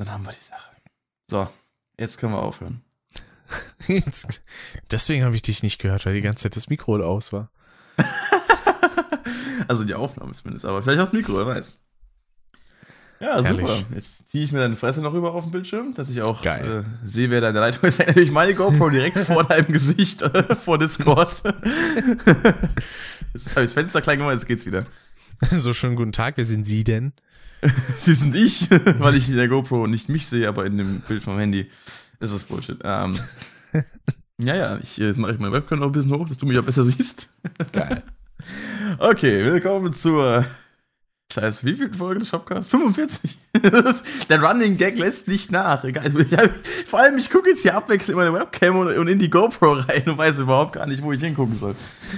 dann haben wir die Sache. So, jetzt können wir aufhören. Jetzt, deswegen habe ich dich nicht gehört, weil die ganze Zeit das Mikro aus war. also die Aufnahme zumindest, aber vielleicht auch das Mikro, wer weiß. Ja, Herrlich. super. Jetzt ziehe ich mir deine Fresse noch rüber auf dem Bildschirm, dass ich auch äh, sehe, wer da in der Leitung ist. Natürlich meine GoPro direkt vor deinem Gesicht, äh, vor Discord. jetzt habe ich das Fenster klein gemacht, jetzt geht's wieder. So schönen guten Tag, wer sind Sie denn? Sie sind ich, weil ich in der GoPro nicht mich sehe, aber in dem Bild vom Handy ist das Bullshit. Ähm, ja, ja, ich, jetzt mache ich meine Webcam noch ein bisschen hoch, dass du mich auch besser siehst. Geil. Okay, willkommen zur Scheiße, wie viel Folge des Shopcasts? 45. Das- der Running Gag lässt nicht nach. Egal. Ich vor allem, ich gucke jetzt hier abwechselnd in meine Webcam und, und in die GoPro rein und weiß überhaupt gar nicht, wo ich hingucken soll.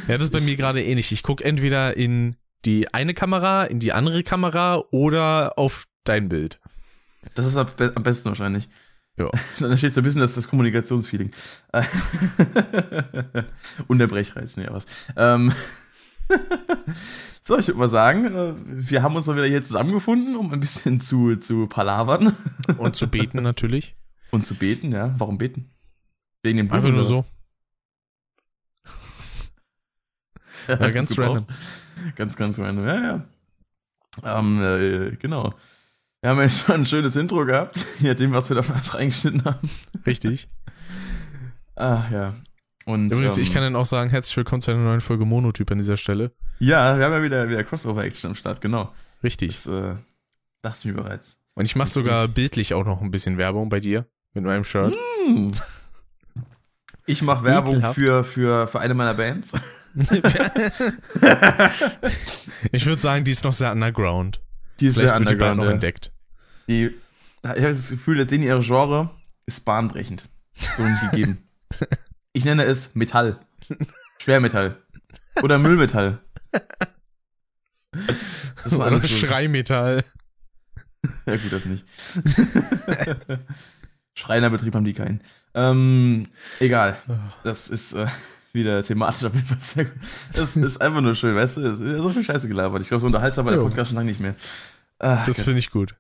Ja, das ist bei mir gerade ähnlich. Ich gucke entweder in die eine Kamera, in die andere Kamera oder auf dein Bild. Das ist am be- am besten wahrscheinlich. Ja. Dann entsteht so ein bisschen das, das Kommunikationsfeeling. Und der Brechreiz, nee, was. Ähm, so, ich würde mal sagen, äh, wir haben uns mal wieder hier zusammengefunden, um ein bisschen zu, zu palavern Und zu beten natürlich. und zu beten, ja. Warum beten? Wegen dem Buch Einfach nur so. Ja, ganz Das gebraucht. Ganz, ganz random, ja, ja. Ähm, äh, genau. Wir haben jetzt schon ein schönes Intro gehabt, je nachdem, was wir davon alles reingeschnitten haben. Richtig. Ah, ja. Und, Übrigens, ähm, ich kann dann auch sagen, herzlich willkommen zu einer neuen Folge Monotyp an dieser Stelle. Ja, wir haben ja wieder, wieder Crossover-Action am Start, genau. Richtig. Das äh, dachte ich mir bereits. Und ich mache sogar bildlich auch noch ein bisschen Werbung bei dir mit meinem Shirt. Hm. Ich mache Werbung Ekelhaft. für, für, für eine meiner Bands. ich würde sagen, die ist noch sehr underground. Die ist Vielleicht sehr wird die underground. noch ja. entdeckt. Die, ich habe das Gefühl, dass denen ihre Genre ist bahnbrechend. So nicht gegeben. Ich nenne es Metall. Schwermetall. Oder Müllmetall. Das ist Oder alles so. Schreimetall. Ja, gut, das nicht. Schreinerbetrieb haben die keinen. Ähm, egal. Das ist äh, wieder thematisch auf jeden Fall sehr gut. Das ist einfach nur schön, weißt du? Es ist so viel Scheiße gelabert. Ich glaube, so unterhaltsam war der. Podcast schon lange nicht mehr. Ah, Das Gott. finde ich gut.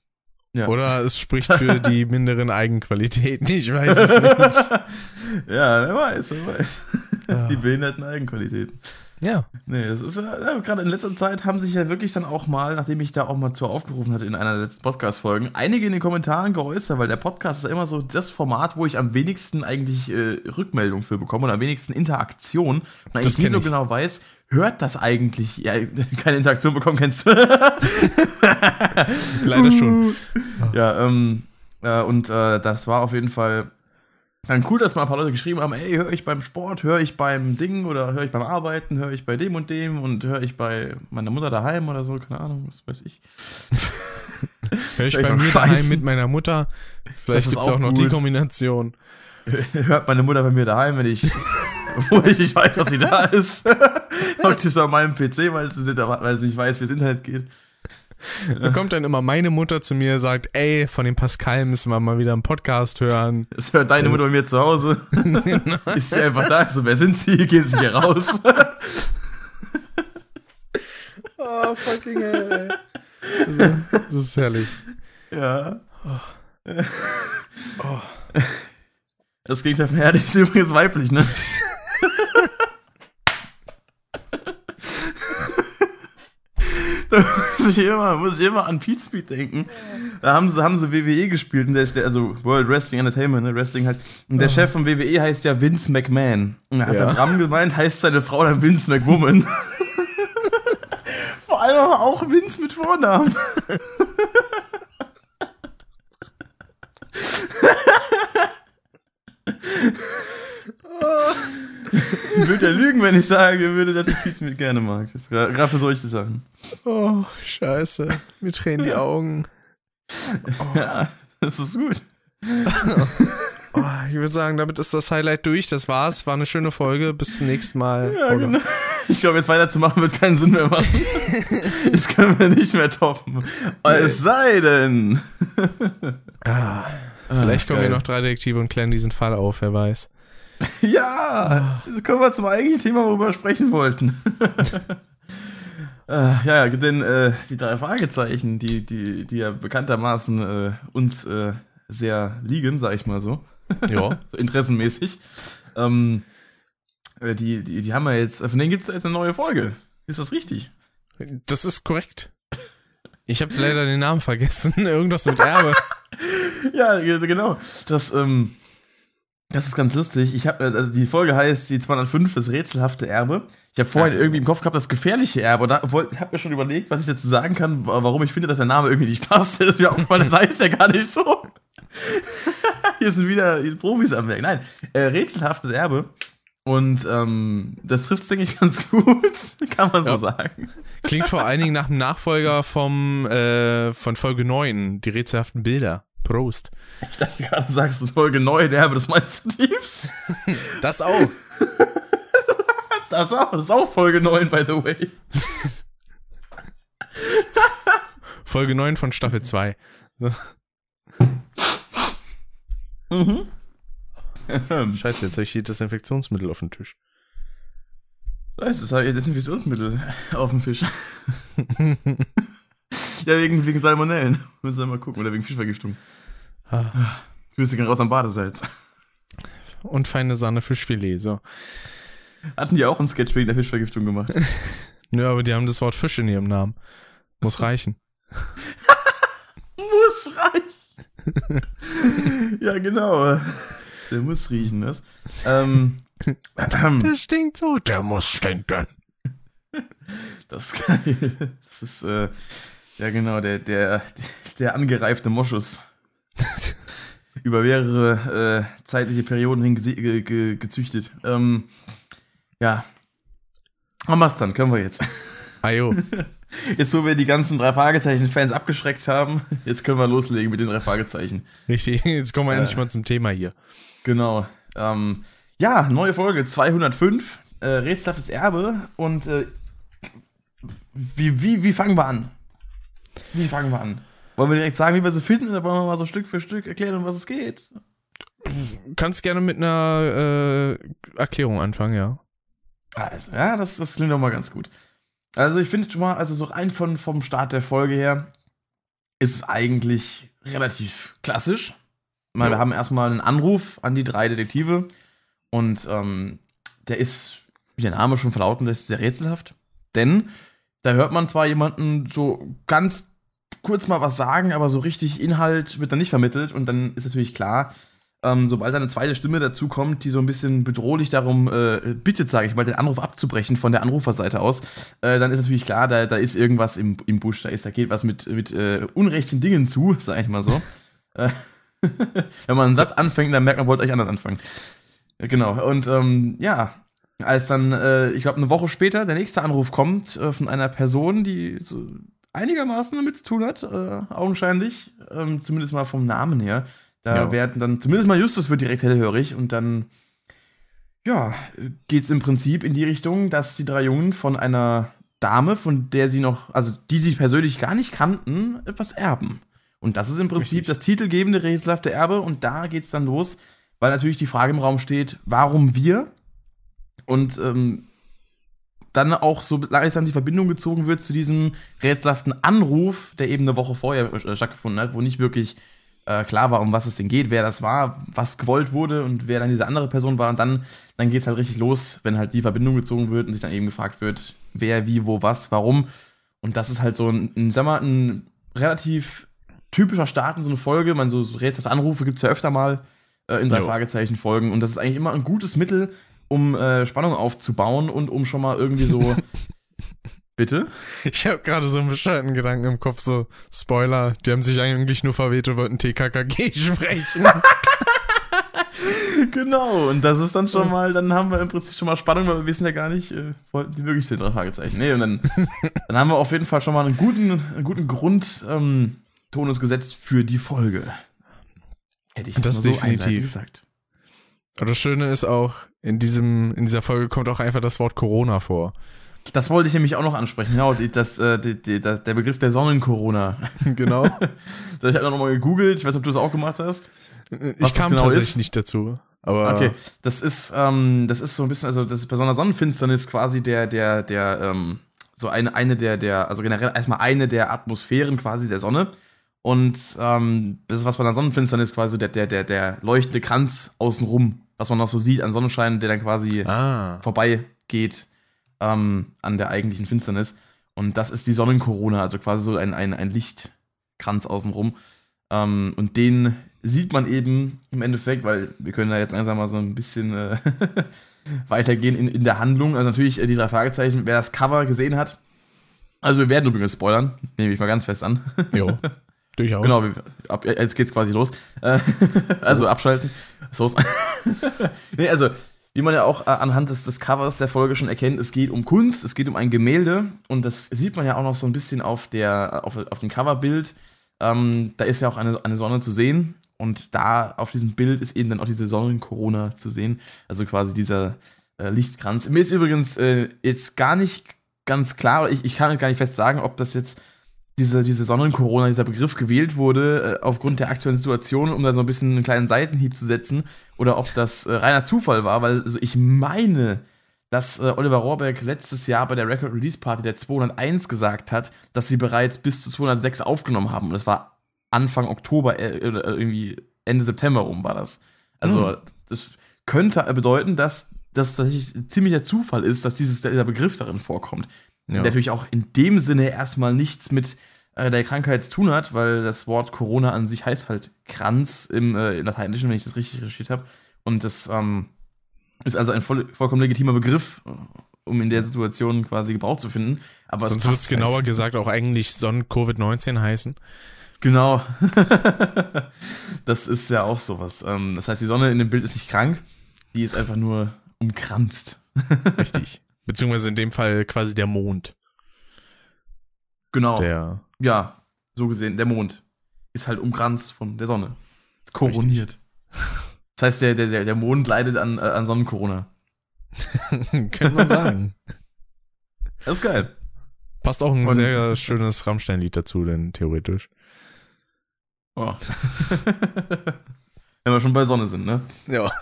Ja. Oder es spricht für die minderen Eigenqualitäten. Ich weiß es nicht. ja, wer weiß, wer weiß. Ah. Die behinderten Eigenqualitäten. Ja. Nee, das ist ja, gerade in letzter Zeit haben sich ja wirklich dann auch mal, nachdem ich da auch mal zu aufgerufen hatte in einer der letzten Podcast-Folgen, einige in den Kommentaren geäußert, weil der Podcast ist ja immer so das Format, wo ich am wenigsten eigentlich äh, Rückmeldung für bekomme und am wenigsten Interaktion und eigentlich nie so ich. genau weiß, hört das eigentlich, ja, keine Interaktion bekommen kennst du. Leider schon. Ja, ähm, äh, und äh, das war auf jeden Fall dann cool, dass mal ein paar Leute geschrieben haben, ey, höre ich beim Sport, höre ich beim Ding oder höre ich beim Arbeiten, höre ich bei dem und dem und höre ich bei meiner Mutter daheim oder so, keine Ahnung, was weiß ich. Hör ich Vielleicht bei auch mir daheim scheißen. mit meiner Mutter. Vielleicht ist gibt es auch auch noch die. Kombination. Hört meine Mutter bei mir daheim, wenn ich, wo ich nicht weiß, dass sie da ist. Hockt sie so an meinem PC, weil sie, nicht, weil sie nicht weiß, wie das Internet geht. Da kommt dann immer meine Mutter zu mir, sagt, ey, von dem Pascal müssen wir mal wieder einen Podcast hören. Das hört deine Mutter bei mir zu Hause. ist sie einfach da. So, wer sind sie? Gehen sie hier raus? Oh, fucking hell, ey. Also, das ist herrlich. Ja. Oh. Das Gegenteil von Herde ist übrigens weiblich, ne? Da muss ich immer, muss ich immer an Pete Speed denken. Da haben sie, haben sie WWE gespielt, und der, also World Wrestling Entertainment, ne, Wrestling halt. Und der Chef von WWE heißt ja Vince McMahon. Und da hat Ja. der Bram gemeint, heißt seine Frau dann Vince McWoman. Vor allem aber auch Vince mit Vornamen. Würde er lügen, wenn ich sage würde, dass ich Smith gerne mag. Gerade für solche Sachen. oh, scheiße. Mir tränen die Augen. Ja, das ist gut. Oh, ich würde sagen, damit ist das Highlight durch. Das war's. War eine schöne Folge. Bis zum nächsten Mal. Ja, genau. Ich glaube, jetzt weiterzumachen wird keinen Sinn mehr machen. Das können wir nicht mehr toppen. Es sei denn. Ah, vielleicht kommen geil. hier noch drei Detektive und klären diesen Fall auf, wer weiß. Ja, jetzt kommen wir zum eigentlichen Thema, worüber wir sprechen wollten. äh, ja, denn äh, die drei Fragezeichen, die, die, die ja bekanntermaßen äh, uns äh, sehr liegen, sag ich mal so. Ja. so interessenmäßig. Ähm, äh, die, die, die haben wir jetzt, von denen gibt es jetzt eine neue Folge. Ist das richtig? Das ist korrekt. Ich habe leider den Namen vergessen. Irgendwas mit Erbe. ja, genau. Das, ähm, das ist ganz lustig. Ich habe, also die Folge heißt die 205, das rätselhafte Erbe. Ich habe vorhin irgendwie im Kopf gehabt, das gefährliche Erbe. Und da habe mir schon überlegt, was ich dazu sagen kann, warum ich finde, dass der Name irgendwie nicht passt. Das ist mir aufgefallen, das heißt ja gar nicht so. Hier sind wieder Profis am Werk. Nein, äh, rätselhaftes Erbe. Und ähm, das trifft es, denke ich, ganz gut, kann man so ja. sagen. Klingt vor allen Dingen nach dem Nachfolger vom, äh, von Folge 9, die rätselhaften Bilder. Prost. Ich dachte gerade, du sagst Folge 9, ja, aber das meinst du tiefs. Das auch. das auch, das ist auch Folge 9, by the way. Folge 9 von Staffel 2. So. Mhm. Scheiße, jetzt habe ich hier Desinfektionsmittel auf dem Tisch. Scheiße, jetzt habe ich Desinfektionsmittel auf dem Fisch. Ja, wegen, wegen Salmonellen. Müssen wir mal gucken. Oder wegen Fischvergiftung. Ah. Grüße gehen raus am Badesalz. Und feine Sahne Fischfilet, so. Hatten die auch einen Sketch wegen der Fischvergiftung gemacht? Nö, aber die haben das Wort Fisch in ihrem Namen. Muss reichen. Muss reichen. ja, genau. Der muss riechen, was? Ähm, der stinkt so, der muss stinken. Das, das ist, äh, ja genau, der, der, der angereifte Moschus. Über mehrere äh, zeitliche Perioden hin ge ge gezüchtet. Ähm, ja. Haben wir es dann, können wir jetzt. Ajo. Jetzt, wo wir die ganzen drei Fragezeichen-Fans abgeschreckt haben, jetzt können wir loslegen mit den drei Fragezeichen. Richtig, jetzt kommen wir äh, endlich mal zum Thema hier. Genau. Ähm, ja, neue Folge 205, äh, rätselhaftes Erbe. Und äh, wie, wie, wie fangen wir an? Wie fangen wir an? Wollen wir direkt sagen, wie wir sie finden, oder wollen wir mal so Stück für Stück erklären, um was es geht? Du kannst gerne mit einer äh, Erklärung anfangen, ja. Also, ja, das, das klingt doch mal ganz gut. Also, ich finde schon mal, also so rein von, vom Start der Folge her, ist es eigentlich relativ klassisch. Meine, ja. Wir haben erstmal einen Anruf an die drei Detektive und ähm, der ist, wie der Name schon verlauten lässt, sehr rätselhaft. Denn da hört man zwar jemanden so ganz kurz mal was sagen, aber so richtig Inhalt wird dann nicht vermittelt und dann ist natürlich klar, ähm, sobald eine zweite Stimme dazu kommt, die so ein bisschen bedrohlich darum äh, bittet, sage ich mal, den Anruf abzubrechen von der Anruferseite aus, äh, dann ist natürlich klar, da, da ist irgendwas im, im Busch, da, ist, da geht was mit, mit äh, unrechten Dingen zu, sage ich mal so. Äh, wenn man einen Satz anfängt, dann merkt man, wollte euch anders anfangen. Genau, und ähm, ja, als dann, äh, ich glaube, eine Woche später der nächste Anruf kommt äh, von einer Person, die so einigermaßen damit zu tun hat, äh, augenscheinlich, ähm, zumindest mal vom Namen her. Da ja. werden dann, zumindest mal Justus wird direkt hellhörig und dann, ja, geht es im Prinzip in die Richtung, dass die drei Jungen von einer Dame, von der sie noch, also die sie persönlich gar nicht kannten, etwas erben. Und das ist im Prinzip Richtig. das titelgebende rätselhafte Erbe. Und da geht es dann los, weil natürlich die Frage im Raum steht, warum wir? Und ähm, dann auch so langsam die Verbindung gezogen wird zu diesem rätselhaften Anruf, der eben eine Woche vorher äh, stattgefunden hat, wo nicht wirklich äh, klar war, um was es denn geht, wer das war, was gewollt wurde und wer dann diese andere Person war. Und dann, dann geht es halt richtig los, wenn halt die Verbindung gezogen wird und sich dann eben gefragt wird, wer, wie, wo, was, warum. Und das ist halt so ein, ein sag mal, ein relativ typischer Start in so eine Folge. Man so, so rätselhafte Anrufe gibt es ja öfter mal äh, in drei. Fragezeichen Folgen und das ist eigentlich immer ein gutes Mittel, um äh, Spannung aufzubauen und um schon mal irgendwie so Bitte? Ich habe gerade so einen bescheuerten Gedanken im Kopf, so Spoiler, die haben sich eigentlich nur verweht und wollten TKKG sprechen. genau, und das ist dann schon mal, dann haben wir im Prinzip schon mal Spannung, weil wir wissen ja gar nicht, äh, die wirklich sind drei Fragezeichen. Nee, und dann, dann haben wir auf jeden Fall schon mal einen guten, einen guten Grund, ähm, gesetzt für die Folge. Hätte ich das, das definitiv so gesagt. Aber das Schöne ist auch, in diesem, in dieser Folge kommt auch einfach das Wort Corona vor. Das wollte ich nämlich auch noch ansprechen. Genau, das, äh, die, die, das, der Begriff der Sonnencorona. Genau. ich habe nochmal gegoogelt. Ich weiß, ob du das auch gemacht hast. Ich kam genau tatsächlich ist. nicht dazu. Aber okay, das ist, ähm, das ist so ein bisschen, also das ist bei so einer Sonnenfinsternis quasi der, der, der, ähm, so eine, eine der, der, also generell erstmal eine der Atmosphären quasi der Sonne. Und ähm, das ist was bei der Sonnenfinsternis quasi der, der, der, der leuchtende Kranz außenrum, was man noch so sieht an Sonnenschein, der dann quasi Ah. vorbeigeht ähm, an der eigentlichen Finsternis. Und das ist die Sonnenkorona, also quasi so ein, ein, ein Lichtkranz außenrum. Ähm, und den sieht man eben im Endeffekt, weil wir können da jetzt langsam mal so ein bisschen äh, weitergehen in, in der Handlung. Also natürlich äh, die drei Fragezeichen, wer das Cover gesehen hat. Also wir werden übrigens spoilern, nehme ich mal ganz fest an. Jo. Durchaus. Genau, ab, jetzt geht's quasi los. Äh, also abschalten. So. nee, also, wie man ja auch äh, anhand des, des Covers der Folge schon erkennt, es geht um Kunst, es geht um ein Gemälde und das sieht man ja auch noch so ein bisschen auf, der, auf, auf dem Coverbild. Ähm, da ist ja auch eine, eine Sonne zu sehen und da auf diesem Bild ist eben dann auch diese Sonnenkorona zu sehen. Also quasi dieser äh, Lichtkranz. Mir ist übrigens äh, jetzt gar nicht ganz klar, ich, ich kann gar nicht fest sagen, ob das jetzt diese, diese Sonnenkorona, dieser Begriff gewählt wurde, äh, aufgrund der aktuellen Situation, um da so ein bisschen einen kleinen Seitenhieb zu setzen, oder ob das äh, reiner Zufall war, weil also ich meine, dass äh, Oliver Rohrbeck letztes Jahr bei der Record Release Party der 201 gesagt hat, dass sie bereits bis zu 206 aufgenommen haben. Und das war Anfang Oktober, äh, oder irgendwie Ende September rum war das. Also, Hm. das könnte bedeuten, dass das tatsächlich ziemlicher Zufall ist, dass dieses, dieser Begriff darin vorkommt Ja. der natürlich auch in dem Sinne erstmal nichts mit äh, der Krankheit zu tun hat, weil das Wort Corona an sich heißt halt Kranz im, äh, im Lateinischen, wenn ich das richtig recherchiert habe. Und das ähm, ist also ein voll, vollkommen legitimer Begriff, äh, um in der Situation quasi Gebrauch zu finden. Aber Sonst wird es passt genauer halt. gesagt auch eigentlich Sonnen-Covid-19 heißen. Genau. das ist ja auch sowas. Ähm, das heißt, die Sonne in dem Bild ist nicht krank, die ist einfach nur umkranzt. Richtig. Beziehungsweise in dem Fall quasi der Mond. Genau. Der. Ja, so gesehen, der Mond ist halt umkranzt von der Sonne. Ist koroniert. Das heißt, der, der, der der Mond leidet an, äh, an Sonnenkorona. Könnte man sagen. Das ist geil. Passt auch ein Und- sehr schönes Rammstein-Lied dazu, denn theoretisch. Oh. Wenn wir schon bei Sonne sind, ne? Ja.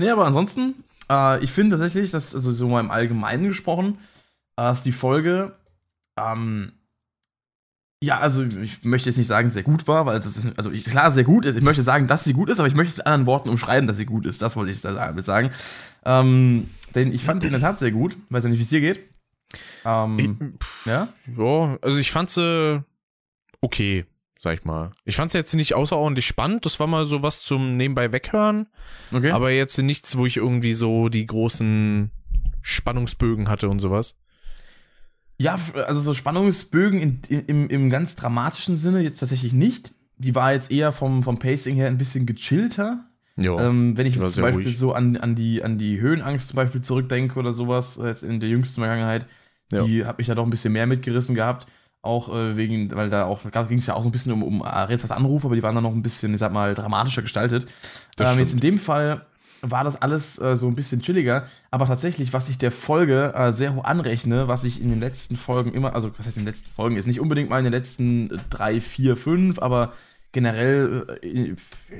Nee, aber ansonsten, äh, ich finde tatsächlich, dass, also so mal im Allgemeinen gesprochen, äh, ist die Folge, ähm, ja, also ich möchte jetzt nicht sagen, sehr gut war, weil es ist, also ich, klar, sehr gut ist. Ich möchte sagen, dass sie gut ist, aber ich möchte es mit anderen Worten umschreiben, dass sie gut ist. Das wollte ich da damit sagen. Ähm, denn ich fand die in der Tat sehr gut. Weiß ja nicht, wie es dir geht. Ähm, ja? Ja, also ich fand sie okay, sag ich mal. Ich fand sie jetzt nicht außerordentlich spannend. Das war mal so was zum nebenbei weghören. Okay. Aber jetzt nichts, wo ich irgendwie so die großen Spannungsbögen hatte und sowas. Ja, also so Spannungsbögen in, in, im, im ganz dramatischen Sinne jetzt tatsächlich nicht. Die war jetzt eher vom, vom Pacing her ein bisschen gechillter. Ja. Ähm, wenn ich jetzt zum Beispiel ruhig. so an, an, die, an die Höhenangst zum Beispiel zurückdenke oder sowas, äh, jetzt in der jüngsten Vergangenheit, die habe ich ja doch ein bisschen mehr mitgerissen gehabt. Auch äh, wegen, weil da auch, ging es ja auch so ein bisschen um, um rätselhafte Anrufe, aber die waren dann noch ein bisschen, ich sag mal, dramatischer gestaltet. Ähm, jetzt in dem Fall war das alles äh, so ein bisschen chilliger, aber tatsächlich, was ich der Folge äh, sehr hoch anrechne, was ich in den letzten Folgen immer, also was heißt in den letzten Folgen, ist nicht unbedingt mal in den letzten äh, drei, vier, fünf, aber generell, äh,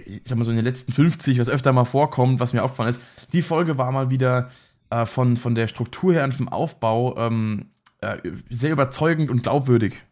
ich sag mal so in den letzten 50, was öfter mal vorkommt, was mir aufgefallen ist, die Folge war mal wieder äh, von, von der Struktur her und vom Aufbau ähm, sehr überzeugend und glaubwürdig.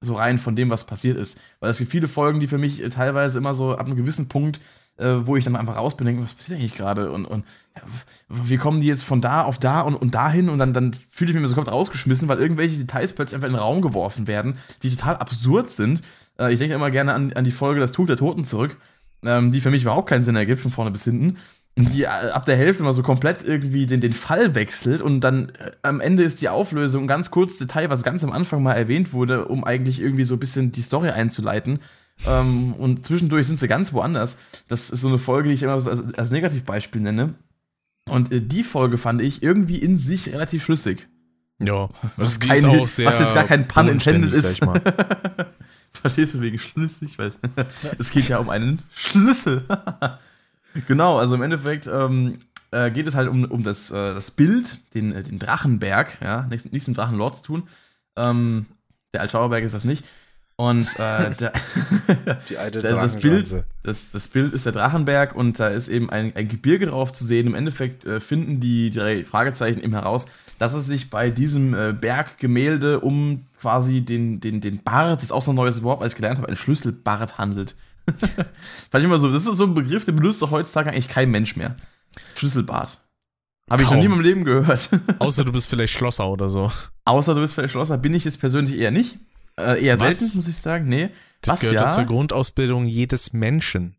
So rein von dem, was passiert ist. Weil es gibt viele Folgen, die für mich äh, teilweise immer so ab einem gewissen Punkt, äh, wo ich dann einfach raus bin denke, was passiert eigentlich gerade? Und, und ja, wie kommen die jetzt von da auf da und, und dahin? Und dann, dann fühle ich mich mir so komplett rausgeschmissen, weil irgendwelche Details plötzlich einfach in den Raum geworfen werden, die total absurd sind. Äh, ich denke immer gerne an, an die Folge Das Tuch der Toten zurück, ähm, die für mich überhaupt keinen Sinn ergibt, von vorne bis hinten. Und die äh, ab der Hälfte mal so komplett irgendwie den, den Fall wechselt und dann äh, am Ende ist die Auflösung ein ganz kurzes Detail, was ganz am Anfang mal erwähnt wurde, um eigentlich irgendwie so ein bisschen die Story einzuleiten. Ähm, und zwischendurch sind sie ganz woanders. Das ist so eine Folge, die ich immer so als, als Negativbeispiel nenne. Und äh, die Folge fand ich irgendwie in sich relativ schlüssig. Ja. Was, ist kein, was jetzt gar kein Pun intended ist. Verstehst du wegen schlüssig? Weil es geht ja um einen Schlüssel. genau, also im Endeffekt ähm, äh, geht es halt um, um das, äh, das Bild, den, äh, den Drachenberg, ja, nichts, nichts mit Drachenlord zu tun. Ähm, der Altschauerberg ist das nicht. Und äh, da, Die alte da das. Bild, das, das Bild ist der Drachenberg und da ist eben ein, ein Gebirge drauf zu sehen. Im Endeffekt äh, finden die drei Fragezeichen eben heraus, dass es sich bei diesem äh, Berggemälde um quasi den, den, den Bart, das ist auch so ein neues Wort, weil ich gelernt habe, ein Schlüsselbart handelt. Fand ich immer so, das ist so ein Begriff, den benutzt doch heutzutage eigentlich kein Mensch mehr. Schlüsselbart. Habe ich noch nie in meinem Leben gehört. Außer du bist vielleicht Schlosser oder so. Außer du bist vielleicht Schlosser, bin ich jetzt persönlich eher nicht. Äh, eher Was? selten, muss ich sagen. Nee. Das Was gehört ja? ja zur Grundausbildung jedes Menschen.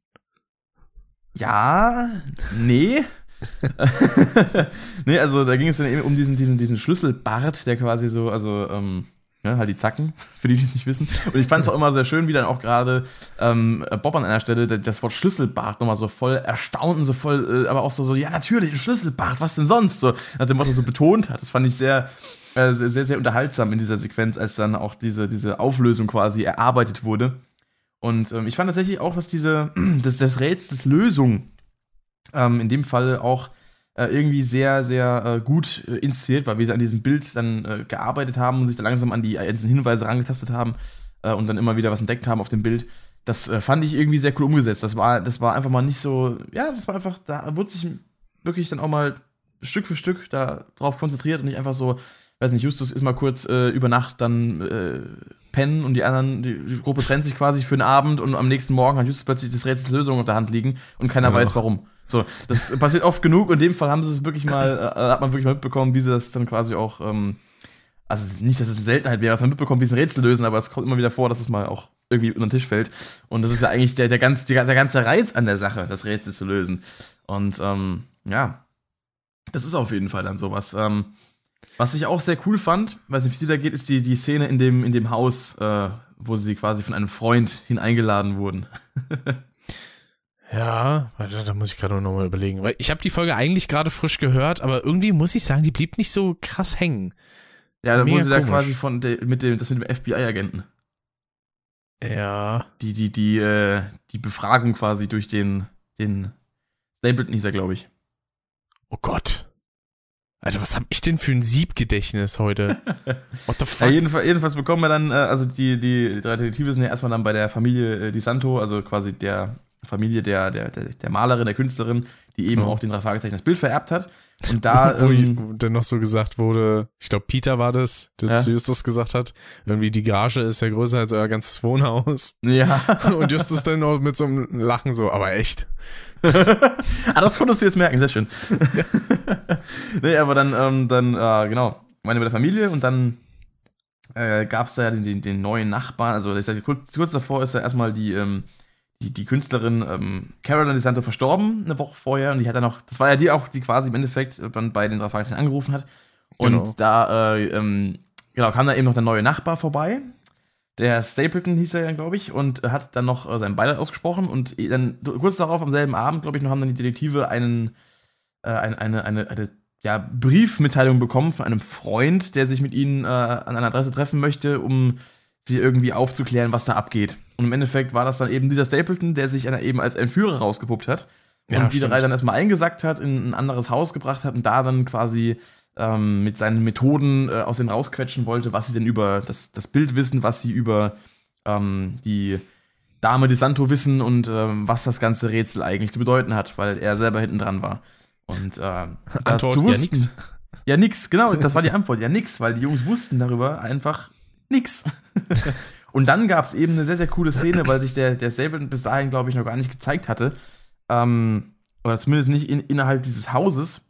Ja, nee. nee, also da ging es dann eben um diesen, diesen, diesen Schlüsselbart, der quasi so, also, ähm, ja, halt die Zacken, für die, die es nicht wissen. Und ich fand es auch immer sehr schön, wie dann auch gerade ähm, Bob an einer Stelle das- das Wort Schlüsselbart nochmal so voll erstaunt und so voll, äh, aber auch so, so, ja, natürlich, ein Schlüsselbart, was denn sonst? So, nach dem Motto so betont hat. Das fand ich sehr, äh, sehr, sehr, sehr unterhaltsam in dieser Sequenz, als dann auch diese, diese Auflösung quasi erarbeitet wurde. Und ähm, ich fand tatsächlich auch, dass diese, dass das Rätsels Lösung ähm, in dem Fall auch irgendwie sehr, sehr äh, gut äh, inszeniert war, wie sie an diesem Bild dann äh, gearbeitet haben und sich da langsam an die einzelnen Hinweise rangetastet haben äh, und dann immer wieder was entdeckt haben auf dem Bild. Das äh, fand ich irgendwie sehr cool umgesetzt. Das war, das war einfach mal nicht so, ja, das war einfach, da wurde sich wirklich dann auch mal Stück für Stück da drauf konzentriert und nicht einfach so, weiß nicht, Justus ist mal kurz äh, über Nacht dann äh, pennen und die anderen, die, die Gruppe trennt sich quasi für den Abend und am nächsten Morgen hat Justus plötzlich das Rätsels Lösung auf der Hand liegen und keiner Ja. weiß warum. So, das passiert oft genug in dem Fall haben sie es wirklich mal, äh, hat man wirklich mal mitbekommen, wie sie das dann quasi auch, ähm, also nicht, dass es eine Seltenheit wäre, dass man mitbekommt, wie sie ein Rätsel lösen, aber es kommt immer wieder vor, dass es mal auch irgendwie unter den Tisch fällt. Und das ist ja eigentlich der, der, ganz, der, der ganze Reiz an der Sache, das Rätsel zu lösen. Und ähm, ja, das ist auf jeden Fall dann sowas. Ähm, was ich auch sehr cool fand, weiß nicht, wie es dir da geht, ist die, die Szene in dem, in dem Haus, äh, wo sie quasi von einem Freund hineingeladen wurden. Ja, da muss ich gerade noch mal überlegen. Weil ich habe die Folge eigentlich gerade frisch gehört, aber irgendwie muss ich sagen, die blieb nicht so krass hängen. Ja, da wurde sie da quasi von der, mit dem, das mit dem FBI-Agenten. Ja. Die, die, die, äh, die Befragung quasi durch den, den Stapleton hieß er, glaube ich. Oh Gott. Alter, was hab ich denn für ein Siebgedächtnis heute? What the Ja, fuck? jedenfalls, jedenfalls bekommen wir dann, äh, also die, die drei Detektive sind ja erstmal dann bei der Familie äh, Di Santo, also quasi der Familie der, der, der, der Malerin, der Künstlerin, die eben Ja. auch den drei Fragezeichen das Bild vererbt hat. Und da, wo, ähm, dann noch so gesagt wurde, ich glaube Peter war das, der Ja. zu Justus gesagt hat, irgendwie die Garage ist ja größer als euer ganzes Wohnhaus. ja. Und Justus dann noch mit so einem Lachen so, aber echt. ah, das konntest du jetzt merken, sehr schön. nee, aber dann, ähm, dann äh, genau, meine mit der Familie und dann äh, gab es da ja den, den, den neuen Nachbarn. Also ich sag, kurz, kurz davor ist ja erstmal die, ähm, die, die Künstlerin ähm, Caroline De Santo verstorben, eine Woche vorher. Und die hat dann noch, das war ja die auch, die quasi im Endeffekt dann bei den drei Fragezeichen angerufen hat. Und Genau. da, äh, ähm, genau, kam da eben noch der neue Nachbar vorbei. Der Stapleton hieß er ja, glaube ich, und hat dann noch äh, sein Beileid ausgesprochen. Und dann kurz darauf, am selben Abend, glaube ich, noch haben dann die Detektive einen, äh, eine, eine, eine, eine ja, Briefmitteilung bekommen von einem Freund, der sich mit ihnen äh, an einer Adresse treffen möchte, um sie irgendwie aufzuklären, was da abgeht. Und im Endeffekt war das dann eben dieser Stapleton, der sich einer eben als Entführer rausgepuppt hat. Und Ja, die drei stimmt. dann erstmal eingesackt hat, in ein anderes Haus gebracht hat und da dann quasi ähm, mit seinen Methoden äh, aus denen rausquetschen wollte, was sie denn über das, das Bild wissen, was sie über ähm, die Dame de Santo wissen und ähm, was das ganze Rätsel eigentlich zu bedeuten hat, weil er selber hinten dran war. Und äh, Antwort, dazu ja, wussten- nix. Ja, nix, genau, das war die Antwort. Ja, nix, weil die Jungs wussten darüber einfach nix. Und dann gab es eben eine sehr, sehr coole Szene, weil sich der, der Stapleton bis dahin, glaube ich, noch gar nicht gezeigt hatte. Ähm, oder zumindest nicht in, innerhalb dieses Hauses,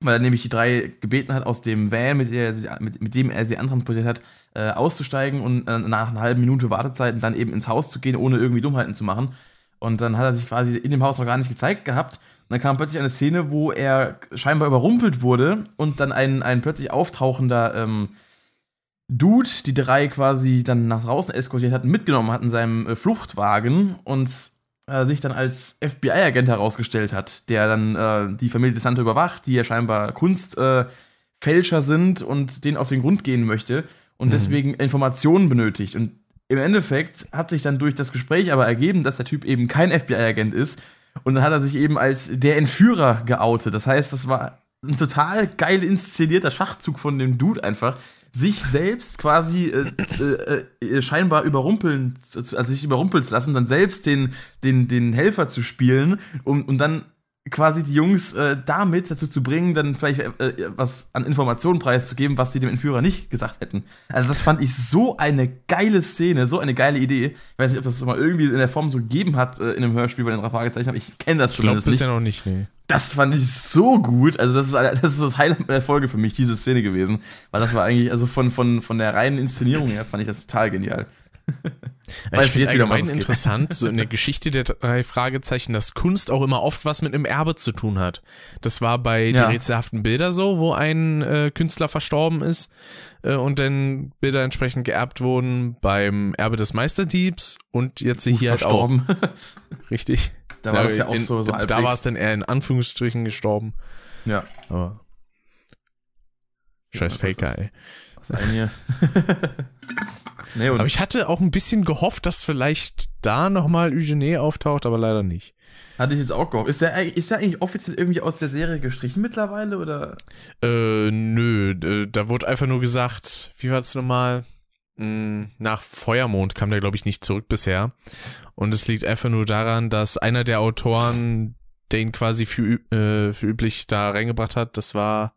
weil er nämlich die drei gebeten hat, aus dem Van, mit, der er sie, mit, mit dem er sie antransportiert hat, äh, auszusteigen und äh, nach einer halben Minute Wartezeit dann eben ins Haus zu gehen, ohne irgendwie Dummheiten zu machen. Und dann hat er sich quasi in dem Haus noch gar nicht gezeigt gehabt. Und dann kam plötzlich eine Szene, wo er scheinbar überrumpelt wurde und dann ein, ein plötzlich auftauchender ähm, Dude die drei quasi dann nach draußen eskortiert hat, und mitgenommen hat in seinem äh, Fluchtwagen und äh, sich dann als FBI-Agent herausgestellt hat, der dann äh, die Familie de Santo überwacht, die ja scheinbar Kunstfälscher äh, sind und denen auf den Grund gehen möchte und Mhm. deswegen Informationen benötigt. Und im Endeffekt hat sich dann durch das Gespräch aber ergeben, dass der Typ eben kein FBI-Agent ist. Und dann hat er sich eben als der Entführer geoutet. Das heißt, das war ein total geil inszenierter Schachzug von dem Dude einfach, sich selbst quasi äh, äh, äh, scheinbar überrumpeln, also sich überrumpeln zu lassen, dann selbst den, den, den Helfer zu spielen und, und dann quasi die Jungs äh, damit dazu zu bringen, dann vielleicht äh, äh, was an Informationen preiszugeben, was sie dem Entführer nicht gesagt hätten. Also das fand ich so eine geile Szene, so eine geile Idee. Ich weiß nicht, ob das mal irgendwie in der Form so gegeben hat äh, in einem Hörspiel bei den drei Fragezeichen, aber ich kenne das Ich glaube zumindest nicht. bisher noch nicht, nee. Das fand ich so gut. Also das ist, das ist das Highlight der Folge für mich, diese Szene gewesen. Weil das war eigentlich, also von, von, von der reinen Inszenierung her, fand ich das total genial. Ja, Weiß ich finde jetzt wieder, was es interessant, so in der Geschichte der drei Fragezeichen, dass Kunst auch immer oft was mit einem Erbe zu tun hat. Das war bei Ja. die rätselhaften Bilder so, wo ein äh, Künstler verstorben ist äh, und dann Bilder entsprechend geerbt wurden beim Erbe des Meisterdiebs und jetzt hier halt auch. verstorben. Richtig. da war das ja auch in, so, so Da war es dann eher in Anführungsstrichen gestorben. Ja. Aber Scheiß was- Faker, ey. Was ein hier. nee, Aber ich hatte auch ein bisschen gehofft, dass vielleicht da nochmal Eugenie auftaucht, aber leider nicht. hatte ich jetzt auch gehofft. Ist der, eigentlich- ist der eigentlich offiziell irgendwie aus der Serie gestrichen mittlerweile? Oder? Äh, nö, äh, da wurde einfach nur gesagt, wie war es nochmal? Hm, Nach Feuermond kam der, glaube ich, nicht zurück bisher. Und es liegt einfach nur daran, dass einer der Autoren, der ihn quasi für, äh, für üblich da reingebracht hat, das war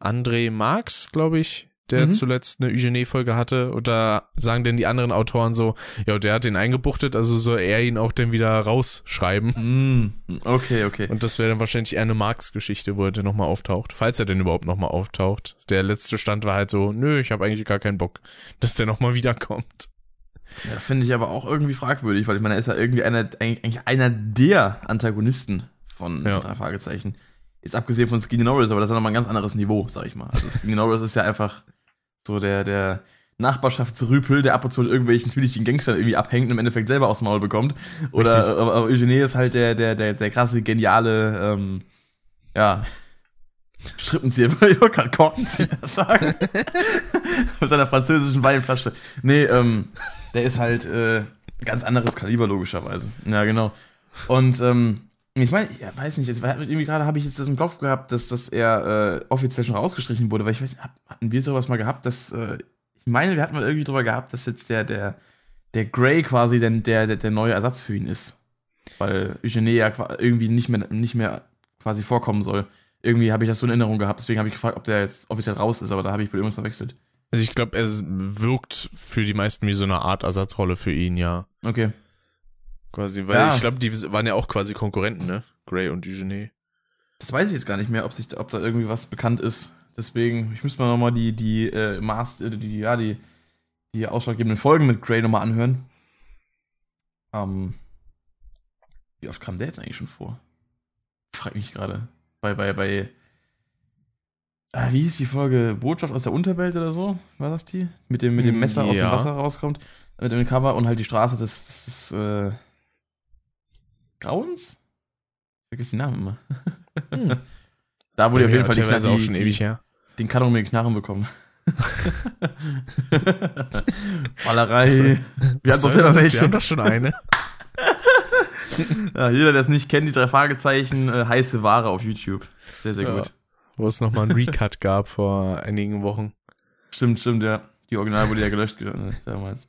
André Marx, glaube ich, der Mhm. zuletzt eine Eugenie-Folge hatte. Und da sagen denn die anderen Autoren so, ja, der hat den eingebuchtet, also soll er ihn auch dann wieder rausschreiben. Mm, okay, okay. Und das wäre dann wahrscheinlich eher eine Marx-Geschichte, wo er dann nochmal auftaucht. Falls er denn überhaupt nochmal auftaucht. Der letzte Stand war halt so, nö, ich habe eigentlich gar keinen Bock, dass der nochmal wiederkommt. Ja, finde ich aber auch irgendwie fragwürdig, weil ich meine, er ist ja irgendwie einer, eigentlich einer der Antagonisten von Ja. drei Fragezeichen. Jetzt abgesehen von Skinny Norris, aber das ist ja nochmal ein ganz anderes Niveau, sag ich mal. Also Skinny Norris ist ja einfach so der, der Nachbarschaftsrüpel, der ab und zu mit irgendwelchen zwielichtigen Gangstern irgendwie abhängt und im Endeffekt selber aufs Maul bekommt. Oder Eugenie ist halt der, der, der, der krasse, geniale, ähm, ja, Strippenzieher, ich wollte gerade Korkenzieher sagen. Mit seiner französischen Weinflasche. Nee, ähm, der ist halt äh, ganz anderes Kaliber, logischerweise. Ja, genau. Und ähm, ich meine, ich weiß nicht, jetzt, irgendwie gerade habe ich jetzt das im Kopf gehabt, dass, dass er äh, offiziell schon rausgestrichen wurde, weil ich weiß nicht, hatten wir sowas mal gehabt, dass, äh, ich meine, wir hatten mal irgendwie drüber gehabt, dass jetzt der, der, der Grey quasi denn der, der, der neue Ersatz für ihn ist. Weil Eugenie ja irgendwie nicht mehr, nicht mehr quasi vorkommen soll. Irgendwie habe ich das so in Erinnerung gehabt, deswegen habe ich gefragt, ob der jetzt offiziell raus ist, aber da habe ich wohl irgendwas verwechselt. Also ich glaube, er wirkt für die meisten wie so eine Art Ersatzrolle für ihn, ja. Okay. Quasi, weil Ja. ich glaube, die waren ja auch quasi Konkurrenten, ne? Grey und Eugenie. Das weiß ich jetzt gar nicht mehr, ob, sich, ob da irgendwie was bekannt ist. Deswegen, ich muss mir nochmal die, die, äh, Maß, äh, die, ja, die, die ausschlaggebenden Folgen mit Grey nochmal anhören. Ähm, wie oft kam der jetzt eigentlich schon vor? Frag mich gerade. Bei, bei, bei, äh, wie hieß die Folge? Botschaft aus der Unterwelt oder so? War das die? Mit dem, mit dem Messer aus dem Ja. Wasser rauskommt. Mit dem Cover und halt die Straße des, des, des äh, Grauens? Ich vergesse die Namen immer. Hm. Da wurde auf jeden Fall die, Knarre- auch schon die, ewig her. den Karton mit den Knarren bekommen. Ballerei. Wir haben doch Was selber das? Wir welche. haben doch schon eine. Ja, jeder, der es nicht kennt, die drei Fragezeichen, äh, heiße Ware auf YouTube. Sehr, sehr Ja. gut. Wo es nochmal einen Recut gab vor einigen Wochen. Stimmt, stimmt, ja. Die Original wurde ja gelöscht äh, damals.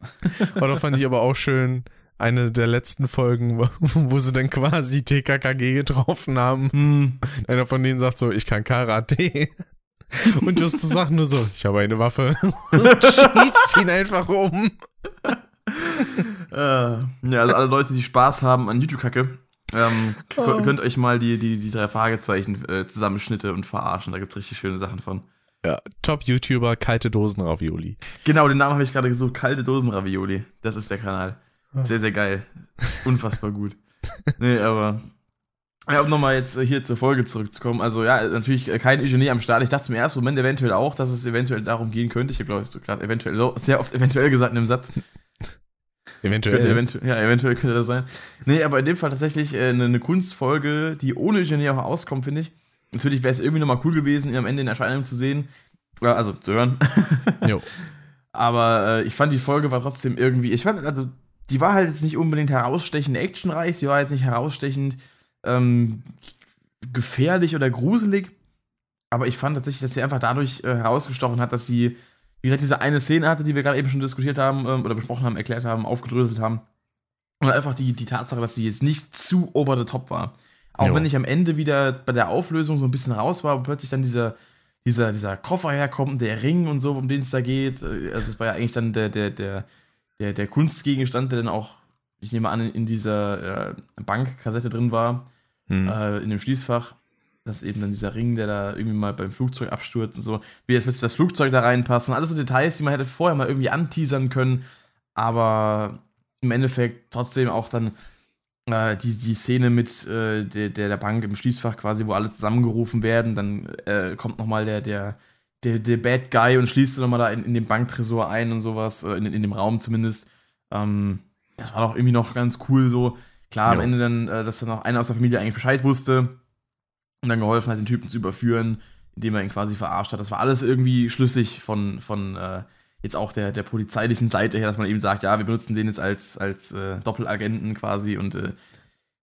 Oder fand ich aber auch schön, eine der letzten Folgen, wo, sie dann quasi TKKG getroffen haben. Hm. Einer von denen sagt so, ich kann Karate. Und Justus sagt nur so, ich habe eine Waffe. Und schießt ihn einfach um. Äh, ja, also alle Leute, die Spaß haben an YouTube-Kacke, ähm, Oh. könnt, euch mal die, die, die drei Fragezeichen äh, Zusammenschnitte und verarschen. Da gibt's richtig schöne Sachen von. Ja, Top-YouTuber, kalte Dosen-Ravioli. Genau, den Namen habe ich gerade gesucht. Kalte Dosen Ravioli. Das ist der Kanal. Sehr, sehr geil. Unfassbar gut. Nee, aber. Ja, um nochmal jetzt hier zur Folge zurückzukommen. Also, ja, natürlich kein Eugenie am Start. Ich dachte im ersten Moment eventuell auch, dass es eventuell darum gehen könnte. Ich habe, glaube ich, so gerade eventuell so sehr oft eventuell gesagt in dem Satz. Eventuell. Könnte eventuell, ja, eventuell könnte das sein. Nee, aber in dem Fall tatsächlich äh, eine, eine Kunstfolge, die ohne Eugenie auch auskommt, finde ich. Natürlich wäre es irgendwie nochmal cool gewesen, ihn am Ende in Erscheinung zu sehen. Also zu hören. Jo. Aber äh, ich fand die Folge war trotzdem irgendwie, ich fand, also, die war halt jetzt nicht unbedingt herausstechend actionreich, sie war jetzt nicht herausstechend ähm, gefährlich oder gruselig. aber ich fand tatsächlich, dass sie einfach dadurch äh, herausgestochen hat, dass sie, wie gesagt, diese eine Szene hatte, die wir gerade eben schon diskutiert haben ähm, oder besprochen haben, erklärt haben, aufgedröselt haben. Und einfach die, die Tatsache, dass sie jetzt nicht zu over the top war. Auch Jo. wenn ich am Ende wieder bei der Auflösung so ein bisschen raus war, wo plötzlich dann dieser, dieser, dieser Koffer herkommt, der Ring und so, um den es da geht. äh, Also das war ja eigentlich dann der, der, der, der, der Kunstgegenstand, der dann auch, ich nehme an, in dieser äh, Bankkassette drin war, Hm. äh, in dem Schließfach. Das ist eben dann dieser Ring, der da irgendwie mal beim Flugzeug abstürzt und so. Wie jetzt plötzlich das Flugzeug da reinpassen. Alles so Details, die man hätte vorher mal irgendwie anteasern können. Aber im Endeffekt trotzdem auch dann äh, die, die Szene mit äh, der, der, der Bank im Schließfach quasi, wo alle zusammengerufen werden. Dann äh, kommt nochmal der, der, der, der Bad Guy und schließt nochmal da in, in den Banktresor ein und sowas. Oder in, in dem Raum zumindest. Ähm, das war doch irgendwie noch ganz cool so. Klar, am Jo. Ende dann, äh, dass dann noch einer aus der Familie eigentlich Bescheid wusste und dann geholfen hat, den Typen zu überführen, indem er ihn quasi verarscht hat. Das war alles irgendwie schlüssig von, von äh, jetzt auch der, der polizeilichen Seite her, dass man eben sagt, ja, wir benutzen den jetzt als, als äh, Doppelagenten quasi und äh,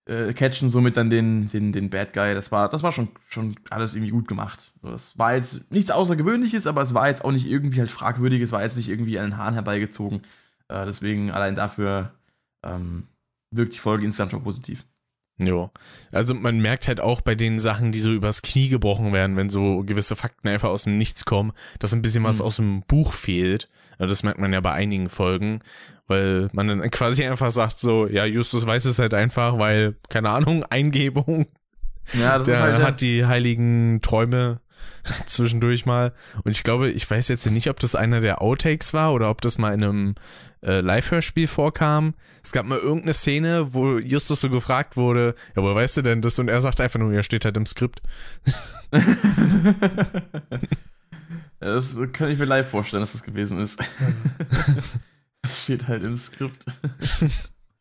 äh, catchen somit dann den, den, den Bad Guy. Das war, das war schon, schon alles irgendwie gut gemacht. Das war jetzt nichts Außergewöhnliches, aber es war jetzt auch nicht irgendwie halt fragwürdig, es war jetzt nicht irgendwie den Haaren herbeigezogen. Äh, deswegen allein dafür ähm, wirkt die Folge insgesamt schon positiv. Jo. Also man merkt halt auch bei den Sachen, die so übers Knie gebrochen werden, wenn so gewisse Fakten einfach aus dem Nichts kommen, dass ein bisschen was Mhm. aus dem Buch fehlt. Also das merkt man ja bei einigen Folgen, weil man dann quasi einfach sagt so, ja, Justus weiß es halt einfach, weil, keine Ahnung, Eingebung, Ja, das der ist halt der, hat die heiligen Träume zwischendurch mal. Und ich glaube, ich weiß jetzt nicht, ob das einer der Outtakes war oder ob das mal in einem äh, Live-Hörspiel vorkam. Es gab mal irgendeine Szene, wo Justus so gefragt wurde, ja, woher weißt du denn das? Und er sagt einfach nur, ja, steht halt im Skript. Das kann ich mir live vorstellen, dass das gewesen ist. das steht halt im Skript.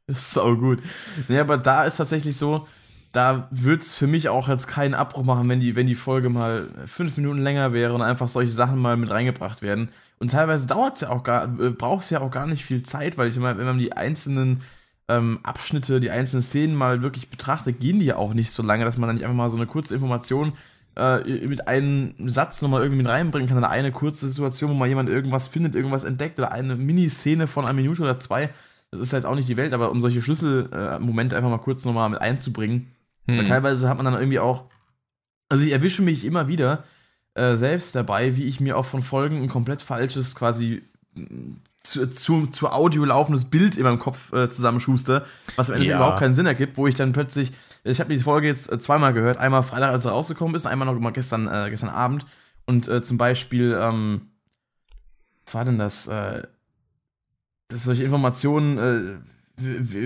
das ist sau gut. Nee, aber da ist tatsächlich so, da wird es für mich auch jetzt keinen Abbruch machen, wenn die, wenn die Folge mal fünf Minuten länger wäre und einfach solche Sachen mal mit reingebracht werden. Und teilweise dauert es ja auch gar, äh, braucht es ja auch gar nicht viel Zeit, weil ich immer, wenn man die einzelnen ähm, Abschnitte, die einzelnen Szenen mal wirklich betrachtet, gehen die ja auch nicht so lange, dass man dann nicht einfach mal so eine kurze Information äh, mit einem Satz nochmal irgendwie mit reinbringen kann. Oder eine kurze Situation, wo mal jemand irgendwas findet, irgendwas entdeckt oder eine Miniszene von einer Minute oder zwei. Das ist halt auch nicht die Welt, aber um solche Schlüsselmomente einfach mal kurz nochmal mit einzubringen. Weil Hm. teilweise hat man dann irgendwie auch. Also ich erwische mich immer wieder äh, selbst dabei, wie ich mir auch von Folgen ein komplett falsches, quasi mh, zu, zu, zu Audio laufendes Bild in meinem Kopf äh, zusammenschuster, was am Ende Ja. überhaupt keinen Sinn ergibt, wo ich dann plötzlich. Ich habe die Folge jetzt äh, zweimal gehört, einmal Freitag, als sie rausgekommen ist, und einmal noch mal gestern, äh, gestern Abend. Und äh, zum Beispiel, ähm, was war denn das? Äh, dass solche Informationen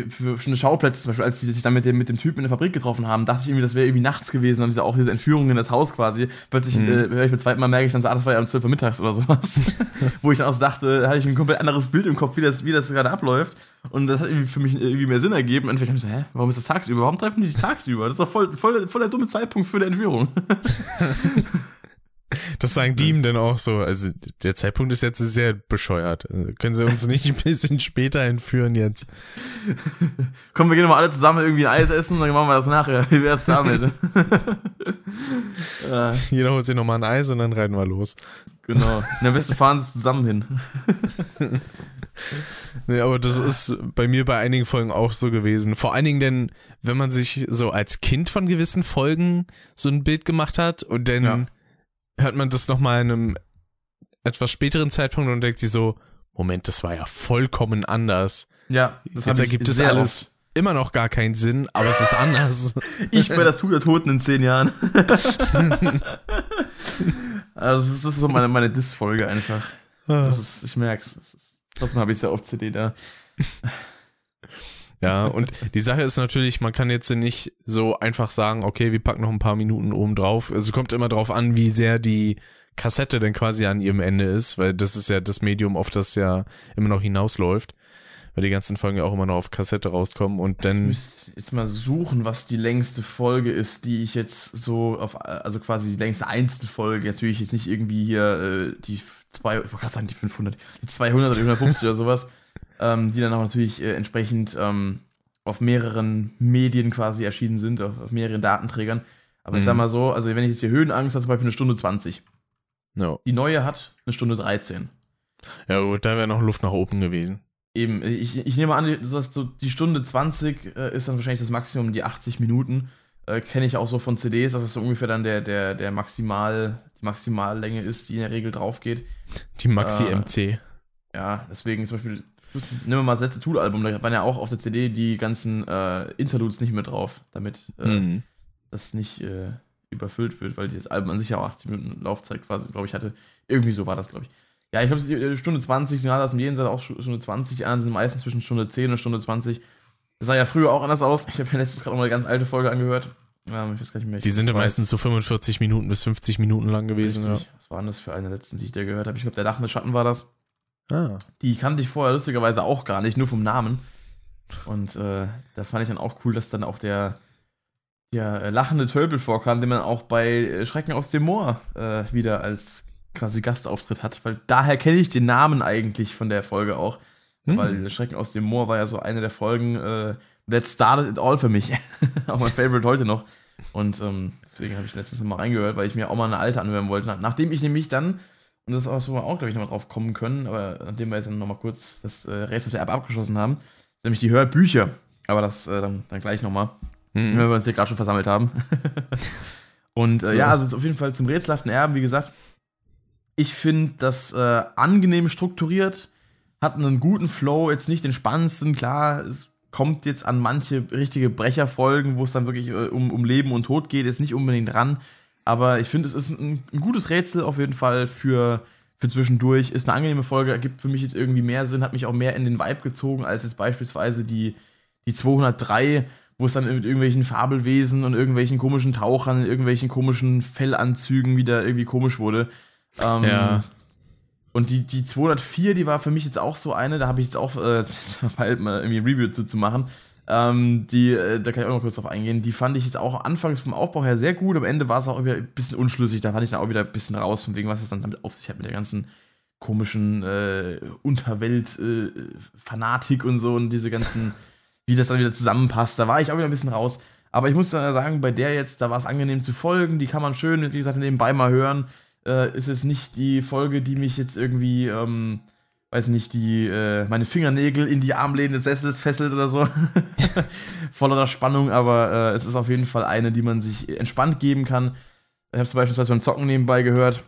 für, eine Schauplätze, zum Beispiel, als die sich dann mit dem, mit dem Typen in der Fabrik getroffen haben, dachte ich irgendwie, das wäre irgendwie nachts gewesen und diese, auch diese Entführung in das Haus quasi. Plötzlich Mhm. äh, höre ich beim zweiten Mal, merke ich dann so, ah, das war ja um 12 Uhr mittags oder sowas. Wo ich dann auch so dachte, da hatte ich ein komplett anderes Bild im Kopf, wie das, wie das gerade abläuft. Und das hat irgendwie für mich irgendwie mehr Sinn ergeben. Und vielleicht habe ich so, hä, warum ist das tagsüber? Warum treffen die sich tagsüber? Das ist doch voll, voll, voll der dumme Zeitpunkt für eine Entführung. Das sagen die ihm dann auch so. Also der Zeitpunkt ist jetzt sehr bescheuert. Können sie uns nicht ein bisschen später entführen jetzt? Komm, wir gehen mal alle zusammen irgendwie ein Eis essen, dann machen wir das nachher. Wie wär's damit? Jeder holt sich nochmal ein Eis und dann reiten wir los. genau. Und am besten fahren sie zusammen hin. Nee, aber das ist bei mir bei einigen Folgen auch so gewesen. Vor allen Dingen denn, wenn man sich so als Kind von gewissen Folgen so ein Bild gemacht hat und dann Ja. Hört man das nochmal in einem etwas späteren Zeitpunkt und denkt sich so, Moment, das war ja vollkommen anders. Ja, das Jetzt ergibt es alles immer noch gar keinen Sinn, aber es ist anders. oft. Ich bei das Tuch der Toten in zehn Jahren. also, das ist so meine, meine Diss-Folge einfach. Das ist, ich merk's. Das ist, trotzdem habe ich es ja auf CD da. Ja, und die Sache ist natürlich, man kann jetzt nicht so einfach sagen, okay, wir packen noch ein paar Minuten oben drauf. Also es kommt immer drauf an, wie sehr die Kassette denn quasi an ihrem Ende ist, weil das ist ja das Medium, auf das ja immer noch hinausläuft. Weil die ganzen Folgen ja auch immer noch auf Kassette rauskommen und Ich dann, müsste jetzt mal suchen, was die längste Folge ist, die ich jetzt so auf, also quasi die längste Einzelfolge, jetzt will ich jetzt nicht irgendwie hier äh, die zwei, ich wollte gerade sagen die 500, die 200 oder die 150 oder sowas, ähm, die dann auch natürlich äh, entsprechend ähm, auf mehreren Medien quasi erschienen sind, auf, auf mehreren Datenträgern. Aber ich sag mal so, also wenn ich jetzt hier Höhenangst habe, zum Beispiel eine Stunde 20. No. Die neue hat eine Stunde 13. Ja gut, da wäre noch Luft nach oben gewesen. Eben, ich, ich nehme an, die, so, die Stunde 20 äh, ist dann wahrscheinlich das Maximum, die 80 Minuten. Äh, Kenne ich auch so von CDs, dass das so ungefähr dann der, der, der Maximal, die Maximallänge ist, die in der Regel drauf geht. Die Maxi Äh, MC. Ja, deswegen zum Beispiel, nehmen wir mal das letzte Tool-Album, da waren ja auch auf der CD die ganzen äh, Interludes nicht mehr drauf, damit äh, Mhm. das nicht äh, überfüllt wird, weil dieses Album an sich ja auch 80 Minuten Laufzeit quasi, glaube ich, hatte. Irgendwie so war das, glaube ich. Ja, ich glaube, die Stunde 20, Signal aus dem Jenseits auch Stunde 20, die anderen sind meistens zwischen Stunde 10 und Stunde 20. Das sah ja früher auch anders aus. Ich habe mir letztens gerade noch mal eine ganz alte Folge angehört. Ja, ich weiß gar nicht mehr. Die sind ja das meistens so 45 Minuten bis 50 Minuten lang gewesen. richtig. Was war denn das für eine letzten, die ich da gehört habe? Ich glaube, der lachende Schatten war das. Ah. Die kannte ich vorher lustigerweise auch gar nicht, nur vom Namen. Und äh, da fand ich dann auch cool, dass dann auch der, der äh, lachende Tölpel vorkam, den man auch bei äh, Schrecken aus dem Moor äh, wieder als quasi Gastauftritt hat. Weil daher kenne ich den Namen eigentlich von der Folge auch. Hm. Weil Schrecken aus dem Moor war ja so eine der Folgen, äh, that started it all für mich. auch mein Favorite heute noch. Und ähm, deswegen habe ich letztens mal reingehört, weil ich mir auch mal eine alte anhören wollte. Nachdem ich nämlich dann, und das ist auch so, wo wir auch, glaube ich, nochmal drauf kommen können, aber nachdem wir jetzt dann nochmal kurz das äh, Rätsel auf der App abgeschlossen haben, sind nämlich die Hörbücher. Aber das äh, dann, dann gleich nochmal, Mhm. wenn wir uns hier gerade schon versammelt haben. und äh, So. ja, also auf jeden Fall zum rätselhaften Erben, wie gesagt, ich finde das äh, angenehm strukturiert, hat einen guten Flow, jetzt nicht den spannendsten, klar, es kommt jetzt an manche richtige Brecherfolgen, wo es dann wirklich äh, um, um Leben und Tod geht, ist nicht unbedingt dran, aber ich finde, es ist ein, ein gutes Rätsel auf jeden Fall für, für zwischendurch, ist eine angenehme Folge, ergibt für mich jetzt irgendwie mehr Sinn, hat mich auch mehr in den Vibe gezogen, als jetzt beispielsweise die, die 203, wo es dann mit irgendwelchen Fabelwesen und irgendwelchen komischen Tauchern, in irgendwelchen komischen Fellanzügen wieder irgendwie komisch wurde. Ähm, Ja. Und die, die 204, die war für mich jetzt auch so eine, da habe ich jetzt auch äh, bald mal irgendwie ein Review zu, zu machen. Ähm, die, äh, da kann ich auch noch kurz drauf eingehen. Die fand ich jetzt auch anfangs vom Aufbau her sehr gut. Am Ende war es auch wieder ein bisschen unschlüssig. Da fand ich dann auch wieder ein bisschen raus, von wegen, was es dann damit auf sich hat mit der ganzen komischen äh, Unterwelt-Fanatik und so und diese ganzen, wie das dann wieder zusammenpasst. Da war ich auch wieder ein bisschen raus. Aber ich muss da sagen, bei der jetzt, da war es angenehm zu folgen. Die kann man schön, wie gesagt, nebenbei mal hören. Äh, ist es nicht die Folge, die mich jetzt irgendwie, ähm, weiß nicht, die, äh, meine Fingernägel in die Armlehne des Sessels fesselt oder so. Voller Spannung, aber äh, es ist auf jeden Fall eine, die man sich entspannt geben kann. Ich habe es beispielsweise beim Zocken nebenbei gehört.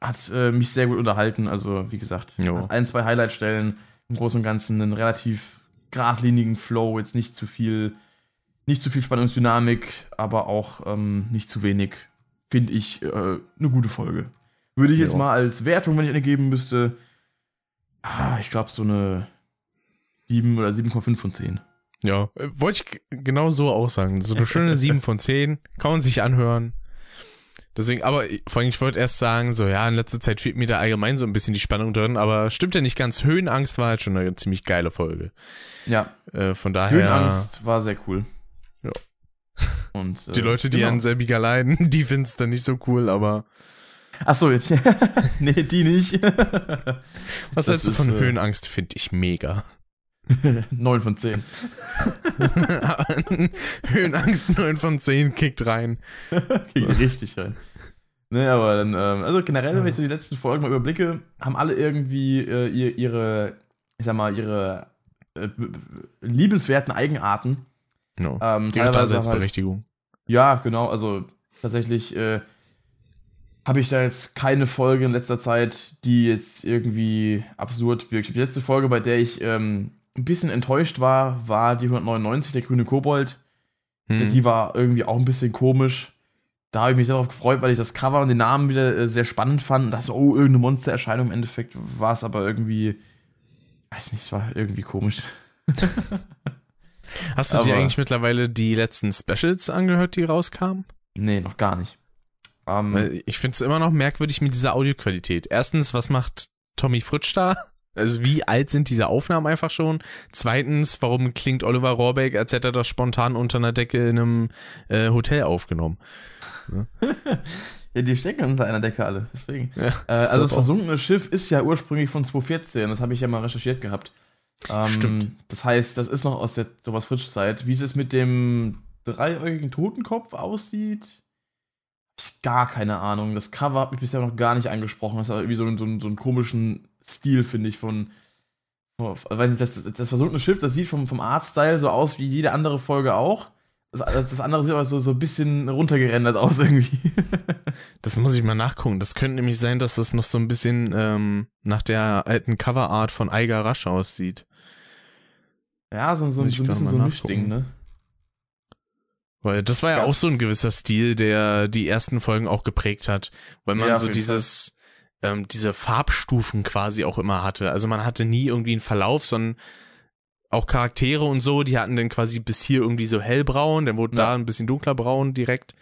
Hat äh, mich sehr gut unterhalten. Also, wie gesagt, ein, zwei Highlightstellen. Im Großen und Ganzen einen relativ geradlinigen Flow, jetzt nicht zu viel, nicht zu viel Spannungsdynamik, aber auch ähm, nicht zu wenig. Finde ich äh, eine gute Folge. Würde ich jetzt Jo. mal als Wertung, wenn ich eine geben müsste, ah, ich glaube so eine 7 oder 7,5 von 10. Ja, äh, wollte ich genau so auch sagen. So eine schöne 7 von 10, kann man sich anhören. Deswegen, aber ich- vor allem, ich wollte erst sagen, so ja, in letzter Zeit fehlt mir da allgemein so ein bisschen die Spannung drin, aber stimmt ja nicht ganz. Höhenangst war halt schon eine ziemlich geile Folge. Ja, Äh, von daher, Höhenangst war sehr cool. Ja. Und, äh, die Leute, die genau. an selbiger leiden, die finden es dann nicht so cool, aber Achso, jetzt. nee, die nicht. was Das hältst du von äh, Höhenangst, finde ich mega. 9 von 10. Höhenangst 9 von 10 kickt rein. Geht richtig rein. Ne, aber dann, ähm, also generell, wenn ich so die letzten Folgen mal überblicke, haben alle irgendwie äh, ihr, ihre, ich sag mal, ihre äh, liebenswerten Eigenarten. No. Ähm, teilweise Daseinsberechtigung. Ja, genau. Also tatsächlich äh, habe ich da jetzt keine Folge in letzter Zeit, die jetzt irgendwie absurd wirkt. Die letzte Folge, bei der ich ähm, ein bisschen enttäuscht war, war die 199, der grüne Kobold. Hm. Die war irgendwie auch ein bisschen komisch. Da habe ich mich darauf gefreut, weil ich das Cover und den Namen wieder äh, sehr spannend fand. Und dachte oh, irgendeine Monstererscheinung. Im Endeffekt war es aber irgendwie, weiß nicht, es war irgendwie komisch. Hast du dir aber- eigentlich mittlerweile die letzten Specials angehört, die rauskamen? Nee, noch gar nicht. Ähm, ich finde es immer noch merkwürdig mit dieser Audioqualität. Erstens, was macht Tommy Fritsch da? Also wie alt sind diese Aufnahmen einfach schon? Zweitens, warum klingt Oliver Rohrbeck, als hätte er das spontan unter einer Decke in einem äh, Hotel aufgenommen? ja, die stecken unter einer Decke alle, deswegen. Ja, Äh, also das auch. versunkene Schiff ist ja ursprünglich von 2014, das habe ich ja mal recherchiert gehabt. Ähm, Stimmt. Das heißt, das ist noch aus der Thomas Fritsch Zeit. Wie es mit dem dreieugigen Totenkopf aussieht, ich gar keine Ahnung. Das Cover hat mich bisher noch gar nicht angesprochen. Das hat irgendwie so, einen- so, einen- so einen komischen Stil, finde ich, von. von weiß nicht, das, das versunkene Schiff, das sieht vom, vom Artstyle so aus wie jede andere Folge auch. Das, das andere sieht aber so, so ein bisschen runtergerendert aus irgendwie. Das muss ich mal nachgucken. Das könnte nämlich sein, dass das noch so ein bisschen ähm, nach der alten Coverart von Eiger Rasch aussieht. ja, so, so, so ein bisschen so ein. Mischding, ne? Weil das war ja auch so ein gewisser Stil, der die ersten Folgen auch geprägt hat. Weil man Ja, so dieses, ähm, diese Farbstufen quasi auch immer hatte. Also man hatte nie irgendwie einen Verlauf, sondern auch Charaktere und so, die hatten dann quasi bis hier irgendwie so hellbraun, dann wurde Ja. da ein bisschen dunkler braun direkt.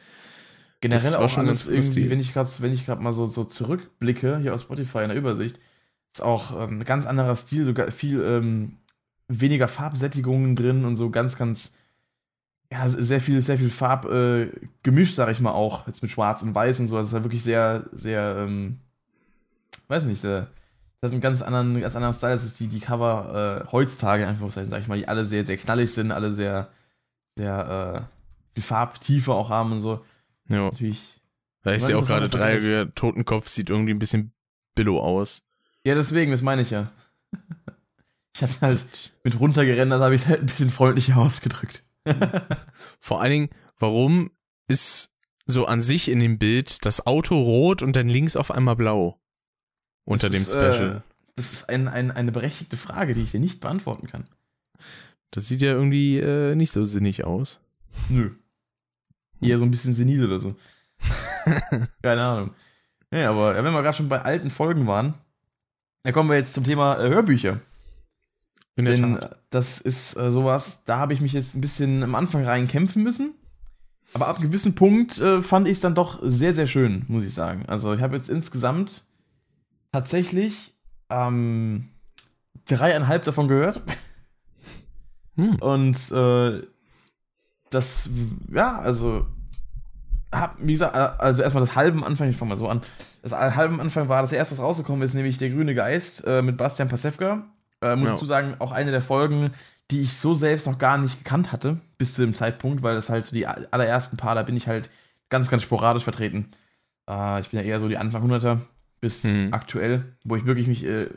Generell auch schon ganz irgendwie, wenn ich gerade wenn ich gerade mal so, so zurückblicke, hier auf Spotify in der Übersicht, ist auch ähm, ein ganz anderer Stil, sogar viel ähm, weniger Farbsättigungen drin und so ganz, ganz, ja, sehr viel, sehr viel Farbgemisch, äh, sag ich mal auch, jetzt mit Schwarz und Weiß und so. Das ist halt wirklich sehr, sehr, ähm, weiß nicht, sehr, das ist ein ganz anderen, ganz anderen Style, das ist die, die Cover äh, heutzutage, einfach, sag ich mal, die alle sehr, sehr knallig sind, alle sehr, sehr, äh, viel Farbtiefe auch haben und so. Ja. Natürlich Da ich War sehe auch gerade. Dreiecke, Totenkopf sieht irgendwie ein bisschen billow aus. Ja, deswegen, das meine ich ja. Ich hatte halt mit runtergerendert, habe ich es halt ein bisschen freundlicher ausgedrückt. Vor allen Dingen, warum ist so an sich in dem Bild das Auto rot und dann links auf einmal blau? Unter Das dem ist, Special. Äh, das ist ein, ein, eine berechtigte Frage, die ich dir nicht beantworten kann. Das sieht ja irgendwie äh, nicht so sinnig aus. Nö. Eher so ein bisschen senil oder so. Keine Ahnung. Ja, aber wenn wir gerade schon bei alten Folgen waren, dann kommen wir jetzt zum Thema äh, Hörbücher. Denn Tat. äh, das ist äh, sowas, da habe ich mich jetzt ein bisschen am Anfang rein kämpfen müssen. Aber ab einem gewissen Punkt äh, fand ich es dann doch sehr, sehr schön, muss ich sagen. Also ich habe jetzt insgesamt tatsächlich ähm, dreieinhalb davon gehört. Hm. Und äh, das, ja, also, hab, wie gesagt, äh, also erstmal das halbe Anfang, ich fange mal so an. Das halbe Anfang war das erste, was rausgekommen ist, nämlich Der grüne Geist äh, mit Bastian Pasewka. Äh, muss Ja. ich zu sagen, auch eine der Folgen, die ich so selbst noch gar nicht gekannt hatte, bis zu dem Zeitpunkt, weil das halt die allerersten paar, da bin ich halt ganz, ganz sporadisch vertreten. Äh, ich bin ja eher so die Anfang 100er bis Mhm. aktuell, wo ich wirklich mich äh,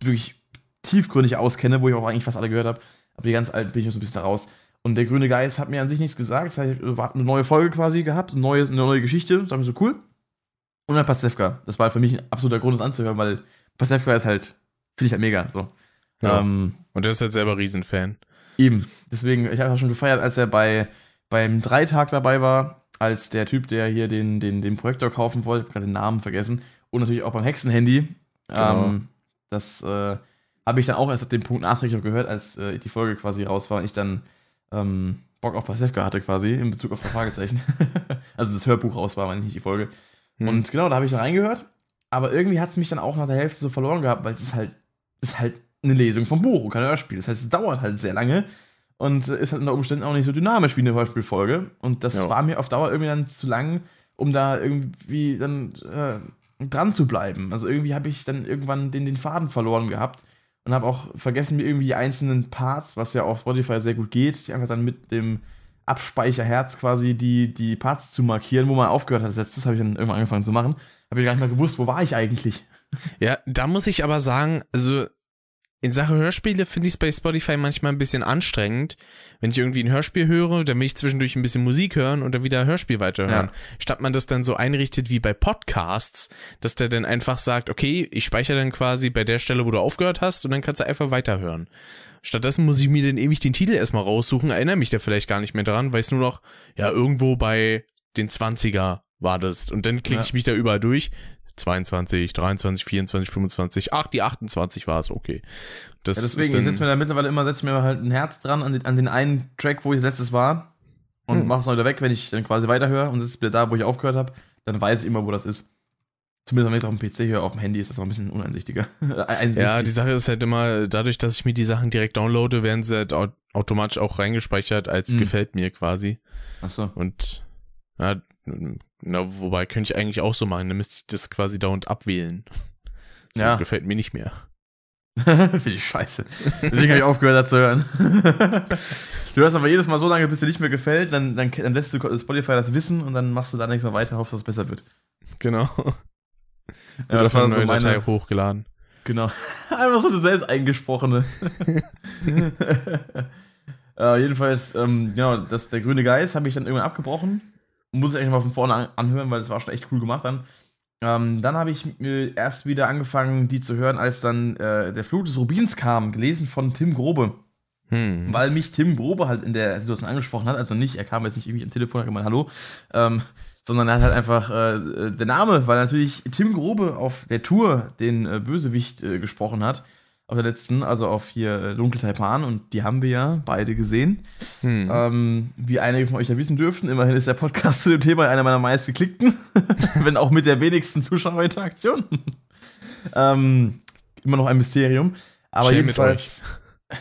wirklich tiefgründig auskenne, wo ich auch eigentlich fast alle gehört habe. Aber die ganz alten bin ich noch so ein bisschen raus. Und der grüne Geist hat mir an sich nichts gesagt. Das heißt, ich war eine neue Folge quasi gehabt, ein neues, eine neue Geschichte. Das war mir so cool. Und dann Pasewka. Das war für mich ein absoluter Grund, das anzuhören, weil Pasewka ist halt, finde ich halt mega. So. Ja. Ähm, Und der ist halt selber Riesenfan. Eben. Deswegen, ich habe auch schon gefeiert, als er bei beim Dreitag dabei war, als der Typ, der hier den, den, den Projektor kaufen wollte, ich habe gerade den Namen vergessen, und natürlich auch beim Hexenhandy. Genau. Ähm, das äh, habe ich dann auch erst ab dem Punkt nachträglich gehört, als äh, die Folge quasi raus war und ich dann ähm, Bock auf Pasewka hatte quasi, in Bezug auf das Fragezeichen. also das Hörbuch raus war, meine ich nicht die Folge. Hm. Und genau, da habe ich dann reingehört. Aber irgendwie hat es mich dann auch nach der Hälfte so verloren gehabt, weil es ist halt, es ist halt eine Lesung vom Buch und kein Hörspiel. Das heißt, es dauert halt sehr lange und ist halt unter Umständen auch nicht so dynamisch wie eine Hörspielfolge. Und das Ja. war mir auf Dauer irgendwie dann zu lang, um da irgendwie dann äh, dran zu bleiben. Also irgendwie habe ich dann irgendwann den, den Faden verloren gehabt und habe auch vergessen, mir irgendwie die einzelnen Parts, was ja auf Spotify sehr gut geht, die einfach dann mit dem Abspeicherherz quasi die, die Parts zu markieren, wo man aufgehört hat. als letztes habe ich dann irgendwann angefangen zu machen. Habe ich gar nicht mehr gewusst, wo war ich eigentlich. Ja, da muss ich aber sagen, also in Sache Hörspiele finde ich es bei Spotify manchmal ein bisschen anstrengend. Wenn ich irgendwie ein Hörspiel höre, dann will ich zwischendurch ein bisschen Musik hören und dann wieder Hörspiel weiterhören. Ja. Statt man das dann so einrichtet wie bei Podcasts, dass der dann einfach sagt, okay, ich speichere dann quasi bei der Stelle, wo du aufgehört hast und dann kannst du einfach weiterhören. Stattdessen muss ich mir dann ewig den Titel erstmal raussuchen, erinnere mich da vielleicht gar nicht mehr dran, weiß nur noch, ja, irgendwo bei den 20er war das. Und dann klicke Ja. ich mich da überall durch. 22, 23, 24, 25, ach, die 28 war es, okay. Das Ja, deswegen, dann, ich setze mir da mittlerweile immer, setze mir halt ein Herz dran an den, an den einen Track, wo ich letztes war und Hm. es wieder weg, wenn ich dann quasi weiterhöre und sitze wieder da, wo ich aufgehört habe, dann weiß ich immer, wo das ist. Zumindest wenn ich es auf dem PC höre, auf dem Handy ist das noch ein bisschen uneinsichtiger. Einsichtig. Ja, die Sache ist halt immer, dadurch, dass ich mir die Sachen direkt downloade, werden sie halt au automatisch auch reingespeichert als Mhm. gefällt mir quasi. Achso. Und ja, na, wobei könnte ich eigentlich auch so machen, dann müsste ich das quasi dauernd abwählen. So, Ja. Gefällt mir nicht mehr. Finde ich scheiße. Deswegen habe ich aufgehört, da zu hören. du hörst aber jedes Mal so lange, bis dir nicht mehr gefällt, dann, dann, dann lässt du Spotify das wissen und dann machst du da nichts mehr weiter, hoffst, dass es besser wird. Genau. Ja, das war so neue meine, Datei hochgeladen. Genau. Einfach so eine selbst eingesprochene. äh, jedenfalls, ähm, genau, das, der grüne Geist habe ich dann irgendwann abgebrochen. Muss ich eigentlich mal von vorne an, anhören, weil das war schon echt cool gemacht dann. Ähm, dann habe ich äh, erst wieder angefangen, die zu hören, als dann äh, der Flug des Rubins kam, gelesen von Tim Grobe. Hm. Weil mich Tim Grobe halt in der Situation angesprochen hat, also nicht, er kam jetzt nicht irgendwie am Telefon und hat gemeint, hallo, ähm, sondern er hat halt einfach äh, der Name, weil natürlich Tim Grobe auf der Tour den äh, Bösewicht äh, gesprochen hat, auf der letzten, also auf hier äh, Dunkle Taipan und die haben wir ja beide gesehen. Hm. Ähm, wie einige von euch ja wissen dürften, immerhin ist der Podcast zu dem Thema einer meiner meistgeklickten, wenn auch mit der wenigsten Zuschauerinteraktion. ähm, immer noch ein Mysterium. Aber Schämt jedenfalls.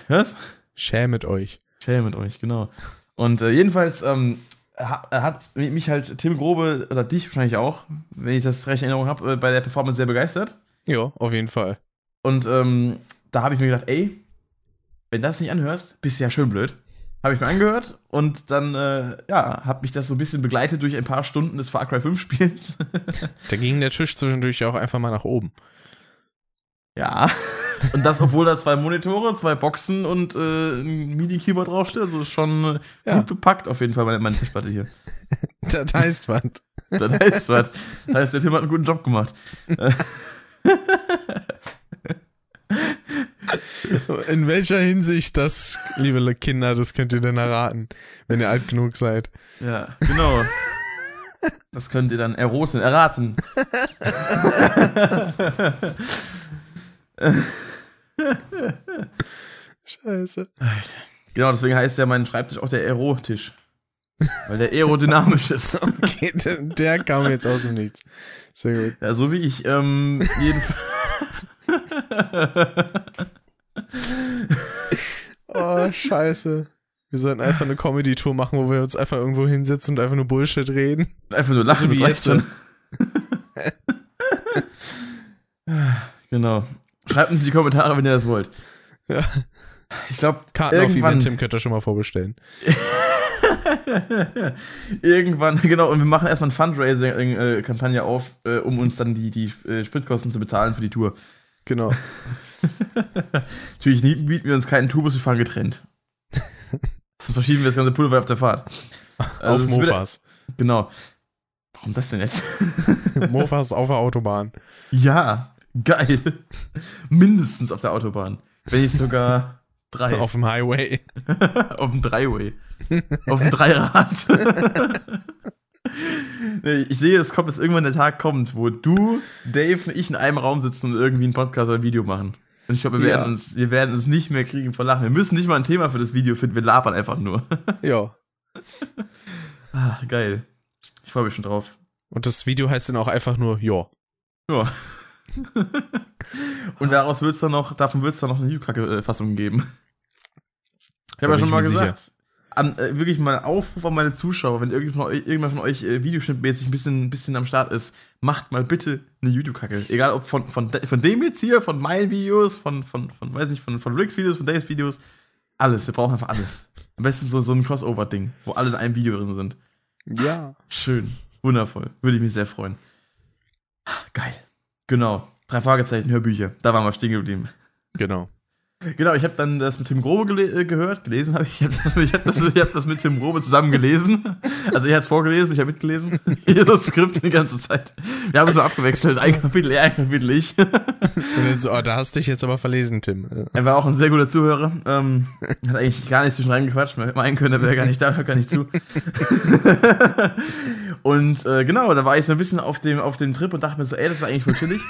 Was? Schämet euch. Schämet euch, genau. Und äh, jedenfalls ähm, ha- hat mich halt Tim Grobe, oder dich wahrscheinlich auch, wenn ich das recht in Erinnerung habe, äh, bei der Performance sehr begeistert. Ja, auf jeden Fall. Und ähm, da habe ich mir gedacht, ey, wenn du das nicht anhörst, bist du ja schön blöd. Habe ich mir angehört und dann, äh, ja, hat mich das so ein bisschen begleitet durch ein paar Stunden des Far Cry 5 Spiels. Da ging der Tisch zwischendurch auch einfach mal nach oben. ja. Und das, obwohl da zwei Monitore, zwei Boxen und äh, ein MIDI-Keyboard draufsteht. Also ist schon äh, Ja. gut bepackt auf jeden Fall meine, meine Tischplatte hier. Das heißt was. Das heißt was. Das heißt, der Tim hat einen guten Job gemacht. In welcher Hinsicht das, liebe Kinder, das könnt ihr denn erraten, wenn ihr alt genug seid. Ja, genau. Das könnt ihr dann erroten, erraten. Scheiße. Genau, deswegen heißt ja mein Schreibtisch auch der Aerotisch. Weil der aerodynamisch ist. Okay, der, der kam jetzt aus dem Nichts. Sehr gut. Ja, so wie ich. Ähm, jedenfalls. Oh, scheiße. Wir sollten einfach eine Comedy-Tour machen, wo wir uns einfach irgendwo hinsetzen und einfach nur Bullshit reden. Einfach nur lachen, So wie das reicht schon. genau. Schreibt uns in die Kommentare, wenn ihr das wollt. Ja. Ich glaube, Karten auf Irgendwann- Eventim könnt ihr schon mal vorbestellen. Irgendwann, genau, und wir machen erstmal eine Fundraising-Kampagne auf, äh, um uns dann die, die äh, Spritkosten zu bezahlen für die Tour. Genau. Natürlich bieten wir uns keinen Tourbus, wir fahren getrennt. Das verschieben wir das ganze Pulver auf der Fahrt. Also auf Mofas. Genau. Warum das denn jetzt? Mofas auf der Autobahn. ja, geil. Mindestens auf der Autobahn. Wenn nicht sogar drei. Auf dem Highway. auf dem Dreiway. auf dem Dreirad. Ich sehe, es kommt, dass irgendwann der Tag kommt, wo du, Dave und ich in einem Raum sitzen und irgendwie einen Podcast oder ein Video machen. Und ich glaube, wir, Ja. werden uns, wir werden uns nicht mehr kriegen vor Lachen. Wir müssen nicht mal ein Thema für das Video finden, wir labern einfach nur. Ja. ah, geil. Ich freue mich schon drauf. Und das Video heißt dann auch einfach nur, ja. Ja. und daraus wird es dann noch, davon wird es dann noch eine YouTube-Fassung geben. Ich habe ja schon mal mir sicher. An, äh, wirklich mal Aufruf an meine Zuschauer, wenn irgendjemand von euch, irgendjemand von euch äh, videoschnittmäßig ein bisschen, ein bisschen am Start ist, macht mal bitte eine YouTube-Kacke. Egal ob von, von, von dem jetzt hier, von meinen Videos, von, von, von weiß nicht, von, von Ricks Videos, von Daves Videos. Alles, wir brauchen einfach alles. Am besten so, so ein Crossover-Ding, wo alle in einem Video drin sind. Ja. Schön. Wundervoll. Würde ich mich sehr freuen. Geil. Genau. Drei Fragezeichen, Hörbücher. Da waren wir stehen geblieben. Genau. Genau, ich habe dann das mit Tim Grobe gele äh, gehört, gelesen habe ich. Ich habe das, ich hab das, ich hab das mit Tim Grobe zusammen gelesen. Also er hat es vorgelesen, ich habe mitgelesen. Hier das Skript die ganze Zeit. Wir haben es so abgewechselt. Ein Kapitel er, ein Kapitel ich. Und dann so, oh, da hast du dich jetzt aber verlesen, Tim. Er war auch ein sehr guter Zuhörer. Ähm, hat eigentlich gar nicht zwischen reingequatscht. Man hätte meinen können, er wäre gar nicht da, hört gar nicht zu. und äh, genau, da war ich so ein bisschen auf dem, auf dem Trip und dachte mir so, ey, das ist eigentlich voll chillig.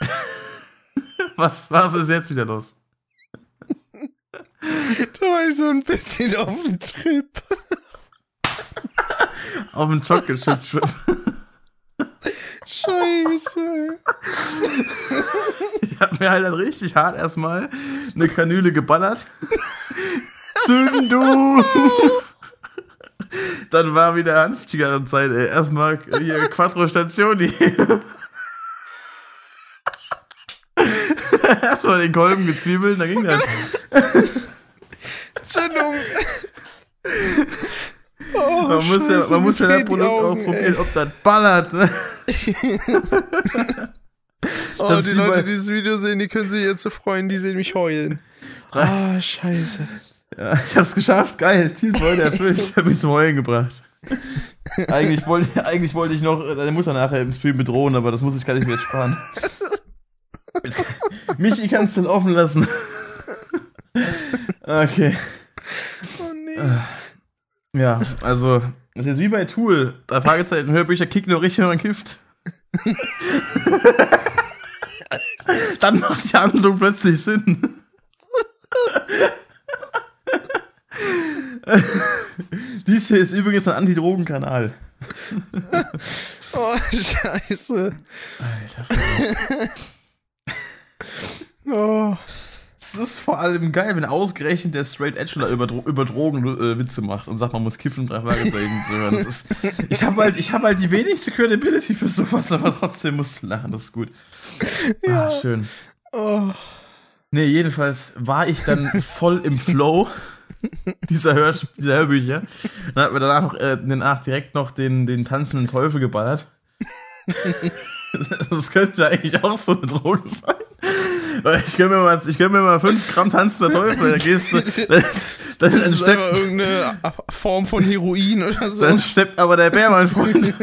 was, was ist jetzt wieder los? Da war ich so ein bisschen auf dem Trip. Auf dem Chocolate Chip Trip. Scheiße. Ich hab mir halt dann richtig hart erstmal eine Kanüle geballert. Zünd du! Dann war wieder Hanfzigarrenzeit, ey. Erstmal hier Quattro Stationi. Erstmal den Kolben gezwiebelt, dann ging das. Zündung. Oh, Man muss ja, man muss ja das Produkt auch Augen, probieren, ey. ob das ballert. Ne? Oh, die Leute, die dieses Video sehen, die können sich jetzt so freuen, die sehen mich heulen. Ah, scheiße. Ja, ich hab's geschafft, geil, Zielfreude erfüllt. Ich hab ihn zum Heulen gebracht. Eigentlich wollte, eigentlich wollte ich noch deine Mutter nachher im Stream bedrohen, aber das muss ich gar nicht mehr jetzt sparen. Michi kannst du offen lassen. Okay. Oh nee. Ja, also, das ist wie bei Tool. Drei Fragezeichen, Hörbücher kicken nur richtig, wenn man kifft. Dann macht die Handlung plötzlich Sinn. Dies hier ist übrigens ein Antidrogenkanal. Oh, scheiße. Alter, Oh. Es ist vor allem geil, wenn ausgerechnet der Straight Edgeler über, Dro über Drogen äh, Witze macht und sagt, man muss kiffen, drei Fragezeichen zu hören. Ist, ich habe halt, ich hab halt die wenigste Credibility für sowas, aber trotzdem musst du lachen, das ist gut. Ja. Ah, schön. Oh. Nee, jedenfalls war ich dann voll im Flow dieser, Hör dieser Hörbücher. Dann hat mir danach noch, äh, danach direkt noch den, den tanzenden Teufel geballert. das könnte eigentlich auch so eine Droge sein. Ich gönn mir mal, ich gönn mir mal 5 Gramm tanzender Teufel, dann gehst du, dann, dann, Das ist einfach steppt, irgendeine Form von Heroin oder so. dann steppt aber der Bär, mein Freund.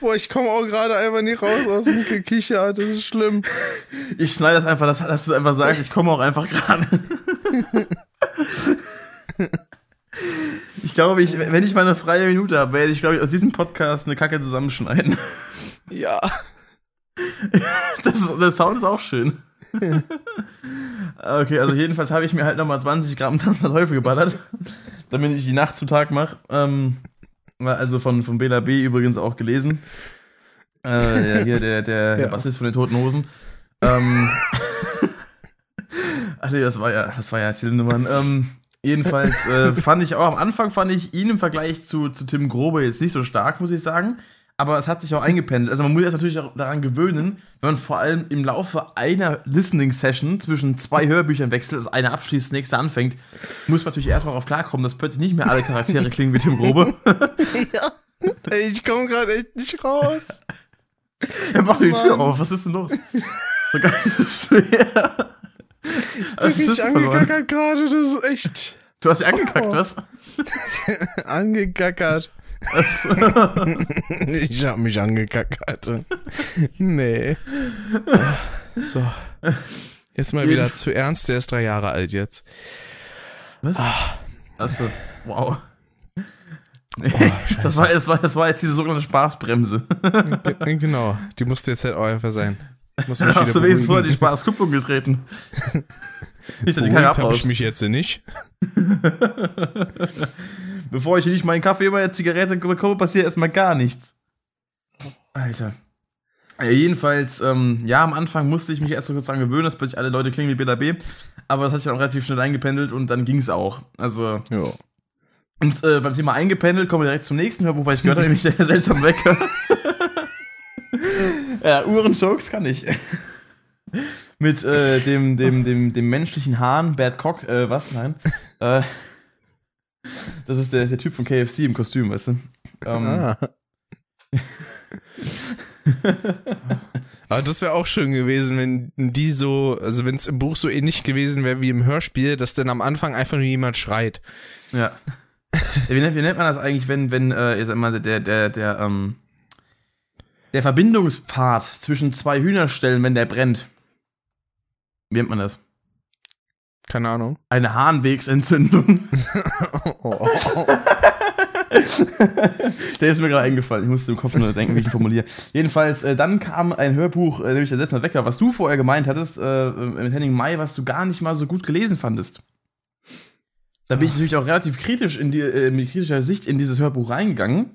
Boah, ich komme auch gerade einfach nicht raus aus dem Gekicher. Das ist schlimm. Ich schneide das einfach, dass, dass du einfach sagst, ich komme auch einfach gerade. Ich glaube, ich, wenn ich mal eine freie Minute habe, werde ich, glaube ich, aus diesem Podcast eine Kacke zusammenschneiden. Ja. Das, der Sound ist auch schön. Okay, also jedenfalls habe ich mir halt nochmal 20 Gramm Tanzender Teufel geballert, damit ich die Nacht zu Tag mache. Ähm, also von, von Bela B. übrigens auch gelesen. Äh, ja, hier der, der, der Ja. Bassist von den Toten Hosen. Ähm, Ach nee, das war ja, das war ja Nummern. Ähm, jedenfalls äh, fand ich auch am Anfang fand ich ihn im Vergleich zu, zu Tim Grobe jetzt nicht so stark, muss ich sagen. Aber es hat sich auch eingependelt. Also man muss sich natürlich auch daran gewöhnen, wenn man vor allem im Laufe einer Listening-Session zwischen zwei Hörbüchern wechselt, das eine abschließt, das nächste anfängt, muss man natürlich erstmal darauf klarkommen, dass plötzlich nicht mehr alle Charaktere klingen wie Tim Grobe. ja. Ey, ich komme gerade echt nicht raus. Er macht die Tür auf. Was ist denn los? So gar nicht so schwer. Ich Schlüssel verloren? angekackert gerade, das ist echt Du hast dich angekackt, Oh. was? angekackert. Ich hab mich angekackert. Nee. So. Jetzt mal wieder zu Ernst, der ist drei Jahre alt jetzt. Was? Ah. Achso, wow. Nee, das, war, das, war, das war jetzt diese sogenannte Spaßbremse. Ge- Genau, die musste jetzt halt auch einfach sein. Muss mich Hast du wenigstens vorher die. Spaßkupplung getreten? Nicht, dass die Beruhigt habe ich mich jetzt nicht. Bevor ich nicht meinen Kaffee über eine Zigarette bekomme, passiert erstmal gar nichts. Alter. Ja, jedenfalls, ähm, ja, am Anfang musste ich mich erst so kurz dran gewöhnen, dass plötzlich alle Leute klingen wie B. Aber das hat sich dann auch relativ schnell eingependelt und dann ging es auch. Also, Ja. und äh, beim Thema eingependelt kommen wir direkt zum nächsten Hörbuch, weil ich gehört habe, nämlich der seltsame Wecker. ja, Uhren-Jokes kann ich. Mit äh, dem, dem, dem, dem menschlichen Hahn, Bad Cock, äh, was? Nein. Äh, das ist der, der Typ von KFC im Kostüm, weißt du? Ähm, Ah. Aber das wäre auch schön gewesen, wenn die so, also wenn es im Buch so ähnlich gewesen wäre wie im Hörspiel, dass dann am Anfang einfach nur jemand schreit. Ja. wie, nennt, wie nennt man das eigentlich, wenn, wenn, äh, ich sag mal, der, der, der, ähm, der Verbindungspfad zwischen zwei Hühnerstellen, wenn der brennt? Wie nennt man das? Keine Ahnung. Eine Harnwegsentzündung. Oh. der ist mir gerade eingefallen. Ich musste im Kopf nur denken, wie ich ihn formuliere. Jedenfalls, äh, dann kam ein Hörbuch, äh, nämlich der Setzer Wecker, was du vorher gemeint hattest, äh, mit Henning May, was du gar nicht mal so gut gelesen fandest. Da bin ich natürlich auch relativ kritisch in die, äh, mit kritischer Sicht in dieses Hörbuch reingegangen.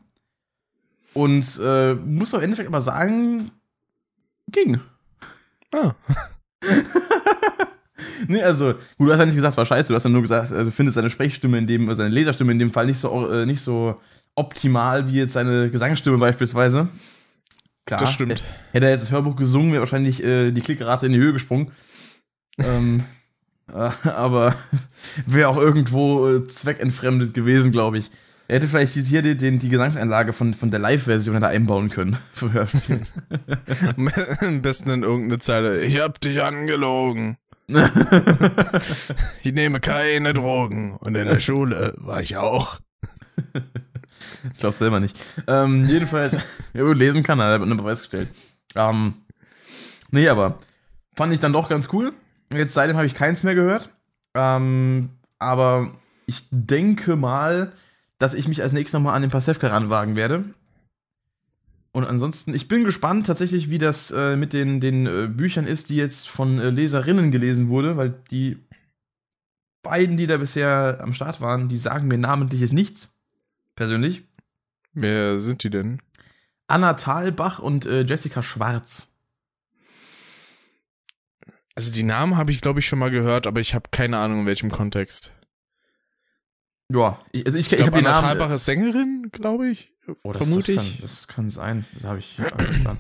Und äh, muss am Endeffekt aber sagen, ging. Ah. Nee, also, gut, du hast ja nicht gesagt, es war scheiße, du hast ja nur gesagt, äh, du findest seine Sprechstimme in dem, seine Leserstimme in dem Fall nicht so, äh, nicht so optimal wie jetzt seine Gesangsstimme beispielsweise. Klar, Das stimmt. Hätte er jetzt das Hörbuch gesungen, wäre wahrscheinlich äh, die Klickrate in die Höhe gesprungen. ähm, äh, aber wäre auch irgendwo äh, zweckentfremdet gewesen, glaube ich. Er hätte vielleicht hier die, die, die Gesangseinlage von, von der Live-Version da einbauen können. Vom Hörspiel. Am besten in irgendeine Zeile. Ich hab dich angelogen. Ich nehme keine Drogen. Und in der Schule war ich auch. ich glaube selber nicht. Ähm, jedenfalls, ja, gut, lesen kann er, hat unter Beweis gestellt. Ähm, nee, aber fand ich dann doch ganz cool. Jetzt seitdem habe ich keins mehr gehört. Ähm, aber ich denke mal, dass ich mich als nächstes nochmal an den Pasewka ranwagen werde. Und ansonsten, ich bin gespannt tatsächlich, wie das äh, mit den, den äh, Büchern ist, die jetzt von äh, Leserinnen gelesen wurde, weil die beiden, die da bisher am Start waren, die sagen mir namentlich jetzt nichts. Persönlich. Wer sind die denn? Anna Thalbach und äh, Jessica Schwarz. Also die Namen habe ich, glaube ich, schon mal gehört, aber ich habe keine Ahnung, in welchem Kontext. Ja, ich, also ich, Ich ich habe glaube, Anna Namen. Thalbach ist Sängerin, glaube ich. Oh, das, vermute das ich. Kann, das kann sein. Das habe ich. äh,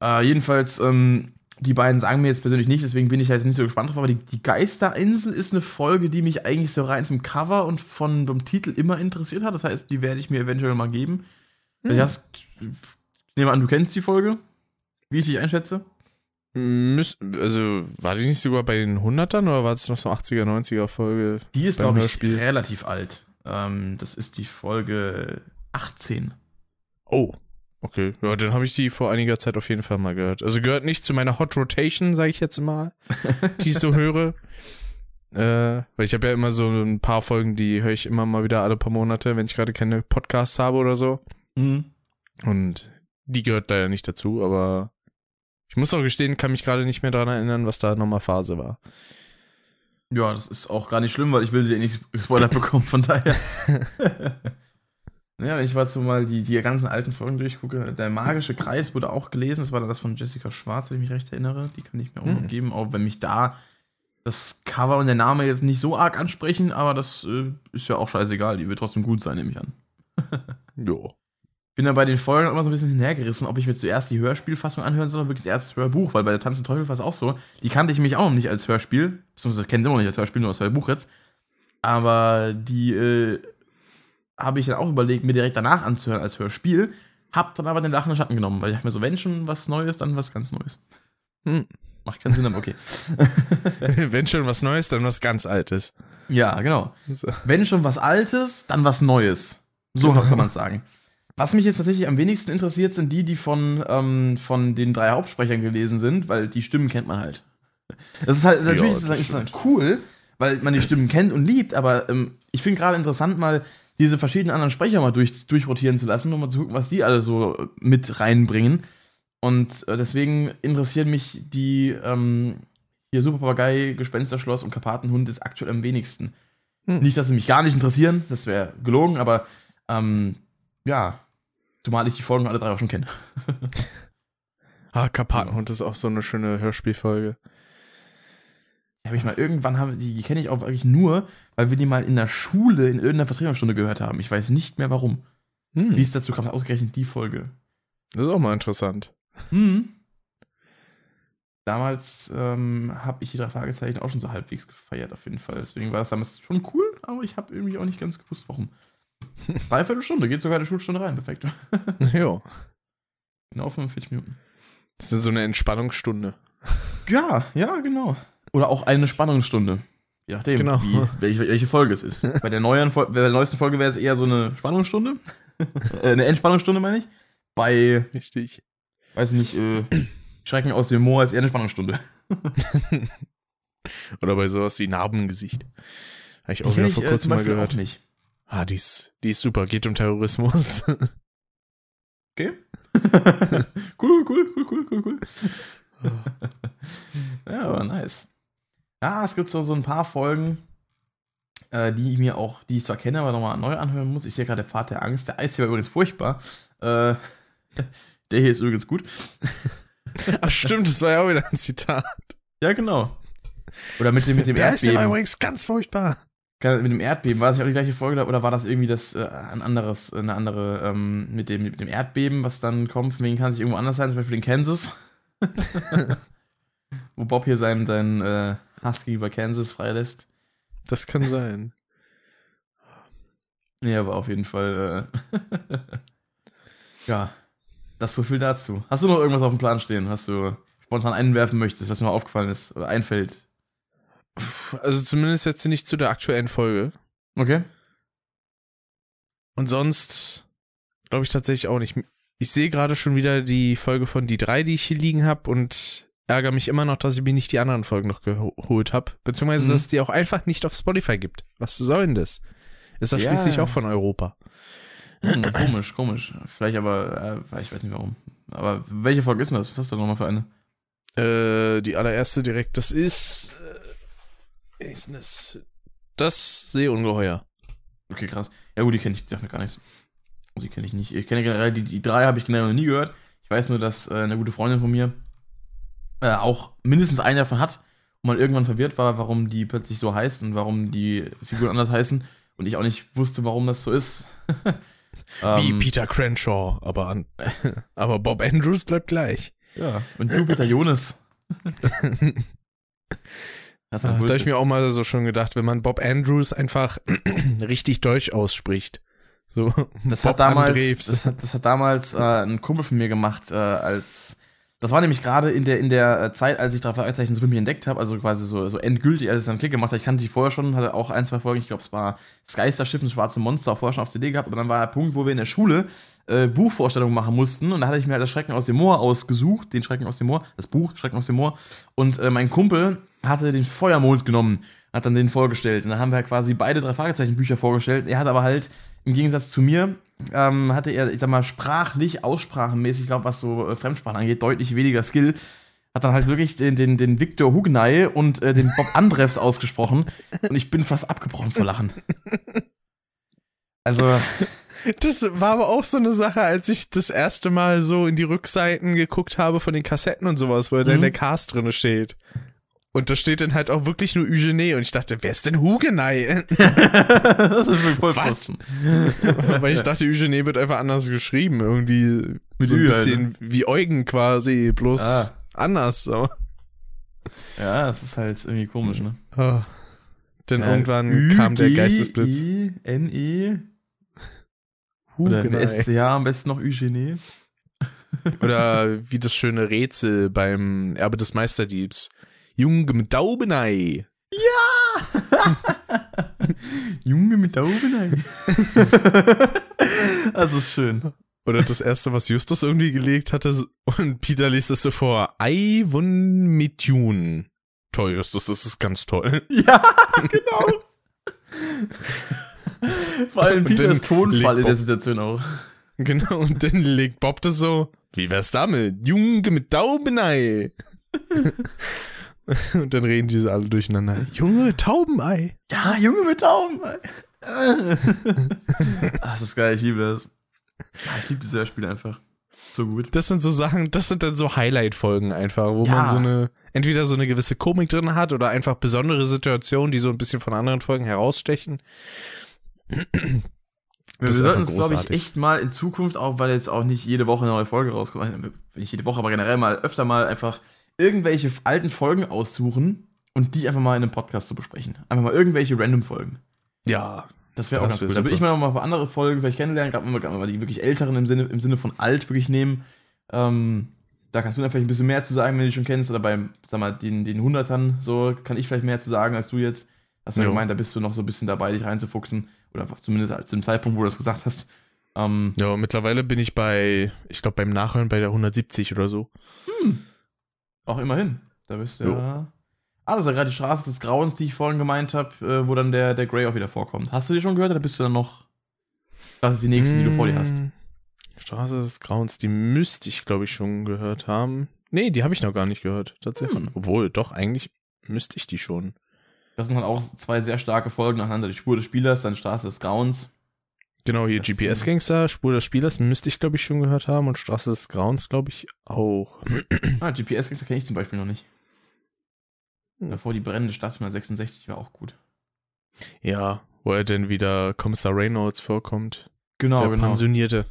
äh, jedenfalls, ähm, die beiden sagen mir jetzt persönlich nicht, deswegen bin ich da jetzt nicht so gespannt drauf. Aber die, die Geisterinsel ist eine Folge, die mich eigentlich so rein vom Cover und von dem Titel immer interessiert hat. Das heißt, die werde ich mir eventuell mal geben. Hm. Also, hast, ich nehme an, du kennst die Folge, wie ich dich einschätze. Müs also, war die nicht sogar bei den 100ern oder war es noch so 80er, 90er Folge? Die ist, glaube ich, relativ alt. Ähm, das ist die Folge 18. Oh, okay. Ja, dann habe ich die vor einiger Zeit auf jeden Fall mal gehört. Also gehört nicht zu meiner Hot Rotation, sage ich jetzt mal, die ich so höre. Äh, weil ich habe ja immer so ein paar Folgen, die höre ich immer mal wieder alle paar Monate, wenn ich gerade keine Podcasts habe oder so. Mhm. Und die gehört da ja nicht dazu, aber ich muss auch gestehen, kann mich gerade nicht mehr daran erinnern, was da nochmal Phase war. Ja, das ist auch gar nicht schlimm, weil ich will sie ja nicht gespoilert bekommen, von daher. ja, wenn ich so mal die, die ganzen alten Folgen durchgucke, der magische Kreis wurde auch gelesen, das war dann das von Jessica Schwarz, wenn ich mich recht erinnere, die kann ich mir auch noch Mhm. geben, auch wenn mich da das Cover und der Name jetzt nicht so arg ansprechen, aber das äh, ist ja auch scheißegal, die wird trotzdem gut sein, nehme ich an. Jo. Bin da bei den Folgen immer so ein bisschen hinhergerissen, ob ich mir zuerst die Hörspielfassung anhören soll oder wirklich erst das Hörbuch, weil bei der Tanz und Teufel war es auch so. Die kannte ich mich auch noch nicht als Hörspiel, beziehungsweise kennt immer noch nicht als Hörspiel, nur als Hörbuch jetzt. Aber die äh, habe ich dann auch überlegt, mir direkt danach anzuhören als Hörspiel. Hab dann aber den lachenden Schatten genommen, weil ich dachte mir so, wenn schon was Neues, dann was ganz Neues. Hm. Macht keinen Sinn, aber okay. wenn schon was Neues, dann was ganz Altes. ja, genau. So. Wenn schon was Altes, dann was Neues. So Genau. kann man es sagen. Was mich jetzt tatsächlich am wenigsten interessiert, sind die, die von, ähm, von den drei Hauptsprechern gelesen sind, weil die Stimmen kennt man halt. Das ist halt, natürlich Ja, ist, das ist das cool, weil man die Stimmen kennt und liebt, aber ähm, ich finde gerade interessant, mal diese verschiedenen anderen Sprecher mal durch, durchrotieren zu lassen, um mal zu gucken, was die alle so mit reinbringen. Und äh, deswegen interessieren mich die ähm, hier Super Papagei, Gespensterschloss und Karpatenhund jetzt aktuell am wenigsten. Hm. Nicht, dass sie mich gar nicht interessieren, das wäre gelogen, aber ähm, ja, zumal ich die Folgen alle drei auch schon kenne. Ah, Karpatenhund ist auch so eine schöne Hörspielfolge. Die habe ich mal irgendwann haben die, die kenne ich auch wirklich nur, weil wir die mal in der Schule in irgendeiner Vertretungsstunde gehört haben. Ich weiß nicht mehr warum. Hm. Wie es dazu kam, ausgerechnet die Folge. Das ist auch mal interessant. Hm. Damals ähm, habe ich die drei Fragezeichen auch schon so halbwegs gefeiert, auf jeden Fall. Deswegen war das damals schon cool, aber ich habe irgendwie auch nicht ganz gewusst, warum. Dreiviertel Stunde, geht sogar eine Schulstunde rein, perfekt. jo. Genau 45 Minuten. Das ist so eine Entspannungsstunde. Ja, ja, genau. Oder auch eine Spannungsstunde. Je nachdem, Genau. wie, welche, welche Folge es ist. Bei der, neuen, bei der neuesten Folge wäre es eher so eine Spannungsstunde. äh, eine Entspannungsstunde, meine ich. Bei, Richtig. weiß nicht, äh, Schrecken aus dem Moor ist eher eine Spannungsstunde. Oder bei sowas wie Narbengesicht. Habe ich auch wieder vor äh, kurzem zum mal gehört. nicht. Ah, die ist, die ist super. Geht um Terrorismus. Okay. cool, cool, cool, cool, cool, cool. ja, aber nice. Ja, es gibt so, so ein paar Folgen, äh, die ich mir auch, die ich zwar kenne, aber nochmal neu anhören muss. Ich sehe gerade der Pfad der Angst. Der Eistee war übrigens furchtbar. Äh, der hier ist übrigens gut. Ach stimmt, das war ja auch wieder ein Zitat. Ja, genau. Oder mit dem, mit dem Der ist ja Erdbeben. übrigens ganz furchtbar. mit dem Erdbeben, war das nicht auch die gleiche Folge oder war das irgendwie das äh, ein anderes, eine andere ähm, mit, dem, mit dem Erdbeben, was dann kommt? Von wegen kann es irgendwo anders sein, zum Beispiel in Kansas. Wo Bob hier seinen, seinen äh, Husky über Kansas freilässt. Das kann sein. Ja, aber auf jeden Fall. Äh ja, das so viel dazu. Hast du noch irgendwas auf dem Plan stehen? Hast du spontan einwerfen möchtest, was mir aufgefallen ist oder einfällt? Also zumindest jetzt nicht zu der aktuellen Folge. Okay. Und sonst glaube ich tatsächlich auch nicht. Ich sehe gerade schon wieder die Folge von die drei, die ich hier liegen habe und ärgere mich immer noch, dass ich mir nicht die anderen Folgen noch geholt habe. Beziehungsweise, mhm. dass es die auch einfach nicht auf Spotify gibt. Was soll denn das? Ist das ja. schließlich auch von Europa. Hm, komisch, komisch. Vielleicht aber, äh, ich weiß nicht warum. Aber welche Folge ist denn das? Was hast du nochmal für eine? Äh, die allererste direkt, das ist ist das? Das Seeungeheuer. Okay, krass. Ja gut, die kenne ich, die sagt mir gar nichts. Die kenne ich nicht. Ich kenne generell, die, die drei habe ich generell noch nie gehört. Ich weiß nur, dass äh, eine gute Freundin von mir äh, auch mindestens einen davon hat und mal irgendwann verwirrt war, warum die plötzlich so heißt und warum die Figuren anders heißen und ich auch nicht wusste, warum das so ist. Wie ähm, Peter Crenshaw, aber, an, aber Bob Andrews bleibt gleich. Ja, und Jupiter Jonas. Das ah, da habe ich mir auch mal so schon gedacht, wenn man Bob Andrews einfach richtig deutsch ausspricht. So, das hat damals, das hat, das hat damals äh, ein Kumpel von mir gemacht, äh, als das war nämlich gerade in der, in der äh, Zeit, als ich drei Fragezeichen so für mich entdeckt habe, also quasi so, so endgültig, als ich dann Klick gemacht habe. Ich kannte die vorher schon, hatte auch ein, zwei Folgen, ich glaube, es war das Geisterschiff und Schwarze Monster, auch vorher schon auf CD gehabt, aber dann war der Punkt, wo wir in der Schule äh, Buchvorstellungen machen mussten. Und da hatte ich mir halt das Schrecken aus dem Moor ausgesucht, den Schrecken aus dem Moor, das Buch Schrecken aus dem Moor. Und äh, mein Kumpel hatte den Feuermond genommen, hat dann den vorgestellt und dann haben wir halt quasi beide drei Fragezeichen Bücher vorgestellt. Er hat aber halt im Gegensatz zu mir ähm, hatte er, ich sag mal, sprachlich, aussprachenmäßig, ich glaube, was so äh, Fremdsprachen angeht, deutlich weniger Skill. Hat dann halt wirklich den, den, den Victor Hugnay und äh, den Bob Andrefs ausgesprochen und ich bin fast abgebrochen vor Lachen. Also. Das war aber auch so eine Sache, als ich das erste Mal so in die Rückseiten geguckt habe von den Kassetten und sowas, wo mhm. da in der Cast drin steht. Und da steht dann halt auch wirklich nur Eugene und ich dachte, wer ist denn Hugenei? das ist wirklich voll Pfosten. Weil ich dachte, Eugene wird einfach anders geschrieben, irgendwie Mit so ein bisschen halt. wie Eugen quasi, bloß ah. anders so. Ja, das ist halt irgendwie komisch, ne? Oh. Denn ja, irgendwann Ü kam der Geistesblitz. I N E Oder im SCA am besten noch Eugene. Oder wie das schöne Rätsel beim Erbe des Meisterdiebs. Junge mit Daubenei. Ja! Junge mit Daubenei. das ist schön. Oder das erste, was Justus irgendwie gelegt hatte, und Peter liest es so vor. Ei wun mit Jun. Toll, Justus, das ist ganz toll. Ja, genau. Vor allem Peters Tonfall in der Situation auch. Genau, und dann legt Bob das so, wie wär's damit? Junge mit Daubenei. Und dann reden diese alle durcheinander. Junge Taubenei. Ja, Junge mit Taubenei. Ach, das ist geil, ich liebe das. Ah, ich liebe diese Hörspiele einfach. So gut. Das sind so Sachen, das sind dann so Highlight-Folgen einfach, wo ja. man so eine, entweder so eine gewisse Komik drin hat oder einfach besondere Situationen, die so ein bisschen von anderen Folgen herausstechen. Wir sollten uns, glaube ich, echt mal in Zukunft, auch weil jetzt auch nicht jede Woche eine neue Folge rauskommt, nicht jede Woche, aber generell mal öfter mal einfach irgendwelche alten Folgen aussuchen und die einfach mal in einem Podcast zu besprechen. Einfach mal irgendwelche random Folgen. Ja. Das wäre auch ganz cool. Da würde ich mal noch mal ein paar andere Folgen vielleicht kennenlernen, gerade mal die wirklich älteren im Sinne, im Sinne von alt wirklich nehmen. Ähm, da kannst du dann vielleicht ein bisschen mehr zu sagen, wenn du die schon kennst. Oder beim, sag mal, den, den Hundertern, so kann ich vielleicht mehr zu sagen als du jetzt. Hast du ja gemeint, da bist du noch so ein bisschen dabei, dich reinzufuchsen. Oder zumindest zu dem Zeitpunkt, wo du das gesagt hast. Ähm, ja, mittlerweile bin ich bei, ich glaube, beim Nachhören bei der 170 oder so. Hm. Auch immerhin. Da bist du ja. Ah, das ist ja gerade die Straße des Grauens, die ich vorhin gemeint habe, äh, wo dann der, der Grey auch wieder vorkommt. Hast du die schon gehört oder bist du dann noch. Das ist die nächste, die du vor dir hast. Hm. Straße des Grauens, die müsste ich, glaube ich, schon gehört haben. Nee, die habe ich noch gar nicht gehört, tatsächlich. Hm. Obwohl, doch, eigentlich müsste ich die schon. Das sind halt auch zwei sehr starke Folgen nacheinander. Die Spur des Spielers, dann Straße des Grauens. Genau, hier GPS-Gangster, Spur des Spielers müsste ich, glaube ich, schon gehört haben und Straße des Grauens, glaube ich, auch. ah, GPS-Gangster kenne ich zum Beispiel noch nicht. Hm. Davor die brennende Stadt 166 war auch gut. Ja, wo er denn wieder Kommissar Reynolds vorkommt. Genau, der genau. Pensionierte.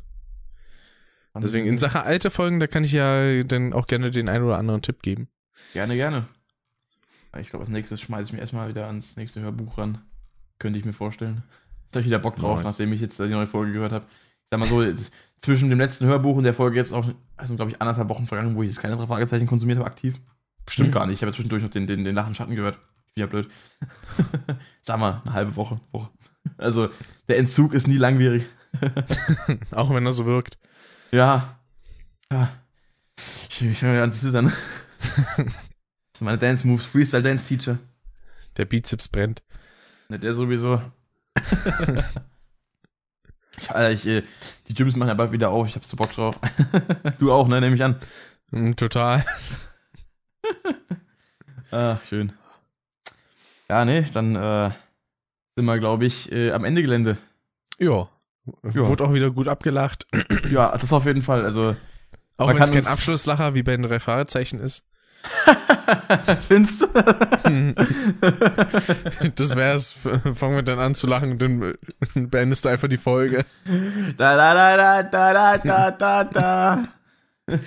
Deswegen in Sache alte Folgen, da kann ich ja dann auch gerne den einen oder anderen Tipp geben. Gerne, gerne. Ich glaube, als nächstes schmeiße ich mich erstmal wieder ans nächste Hörbuch ran. Könnte ich mir vorstellen. Da habe ich wieder Bock drauf, Nice. nachdem ich jetzt die neue Folge gehört habe. Ich sag mal so, zwischen dem letzten Hörbuch und der Folge jetzt auch, also glaube ich, anderthalb Wochen vergangen, wo ich jetzt keine drei Fragezeichen konsumiert habe, aktiv. Bestimmt Mhm. gar nicht. Ich habe zwischendurch noch den, den, den Lachen Schatten gehört. Ja, blöd. sag mal, eine halbe Woche, Woche. Also, der Entzug ist nie langwierig. Auch wenn er so wirkt. Ja. Ja. Ich, ich höre an zu zittern. Das sind meine Dance Moves, Freestyle Dance Teacher. Der Bizeps brennt. Ne, der sowieso. Alter, ich, äh, die Gyms machen ja bald wieder auf, ich hab so Bock drauf. du auch, ne? Nehme ich an. Mm, Total. Ah, schön. Ja, ne, dann äh, sind wir, glaube ich, äh, am Ende Gelände. Ja. Wurde auch wieder gut abgelacht. Ja, das auf jeden Fall. Also, Auch wenn es kein Abschlusslacher wie bei den drei ist. findest du? Das wär's. Fangen wir dann an zu lachen und dann beendest du einfach die Folge. Da, da, da, da, da, da, da, da.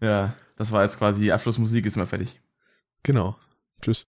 ja, das war jetzt quasi die Abschlussmusik, ist mal fertig. Genau. Tschüss.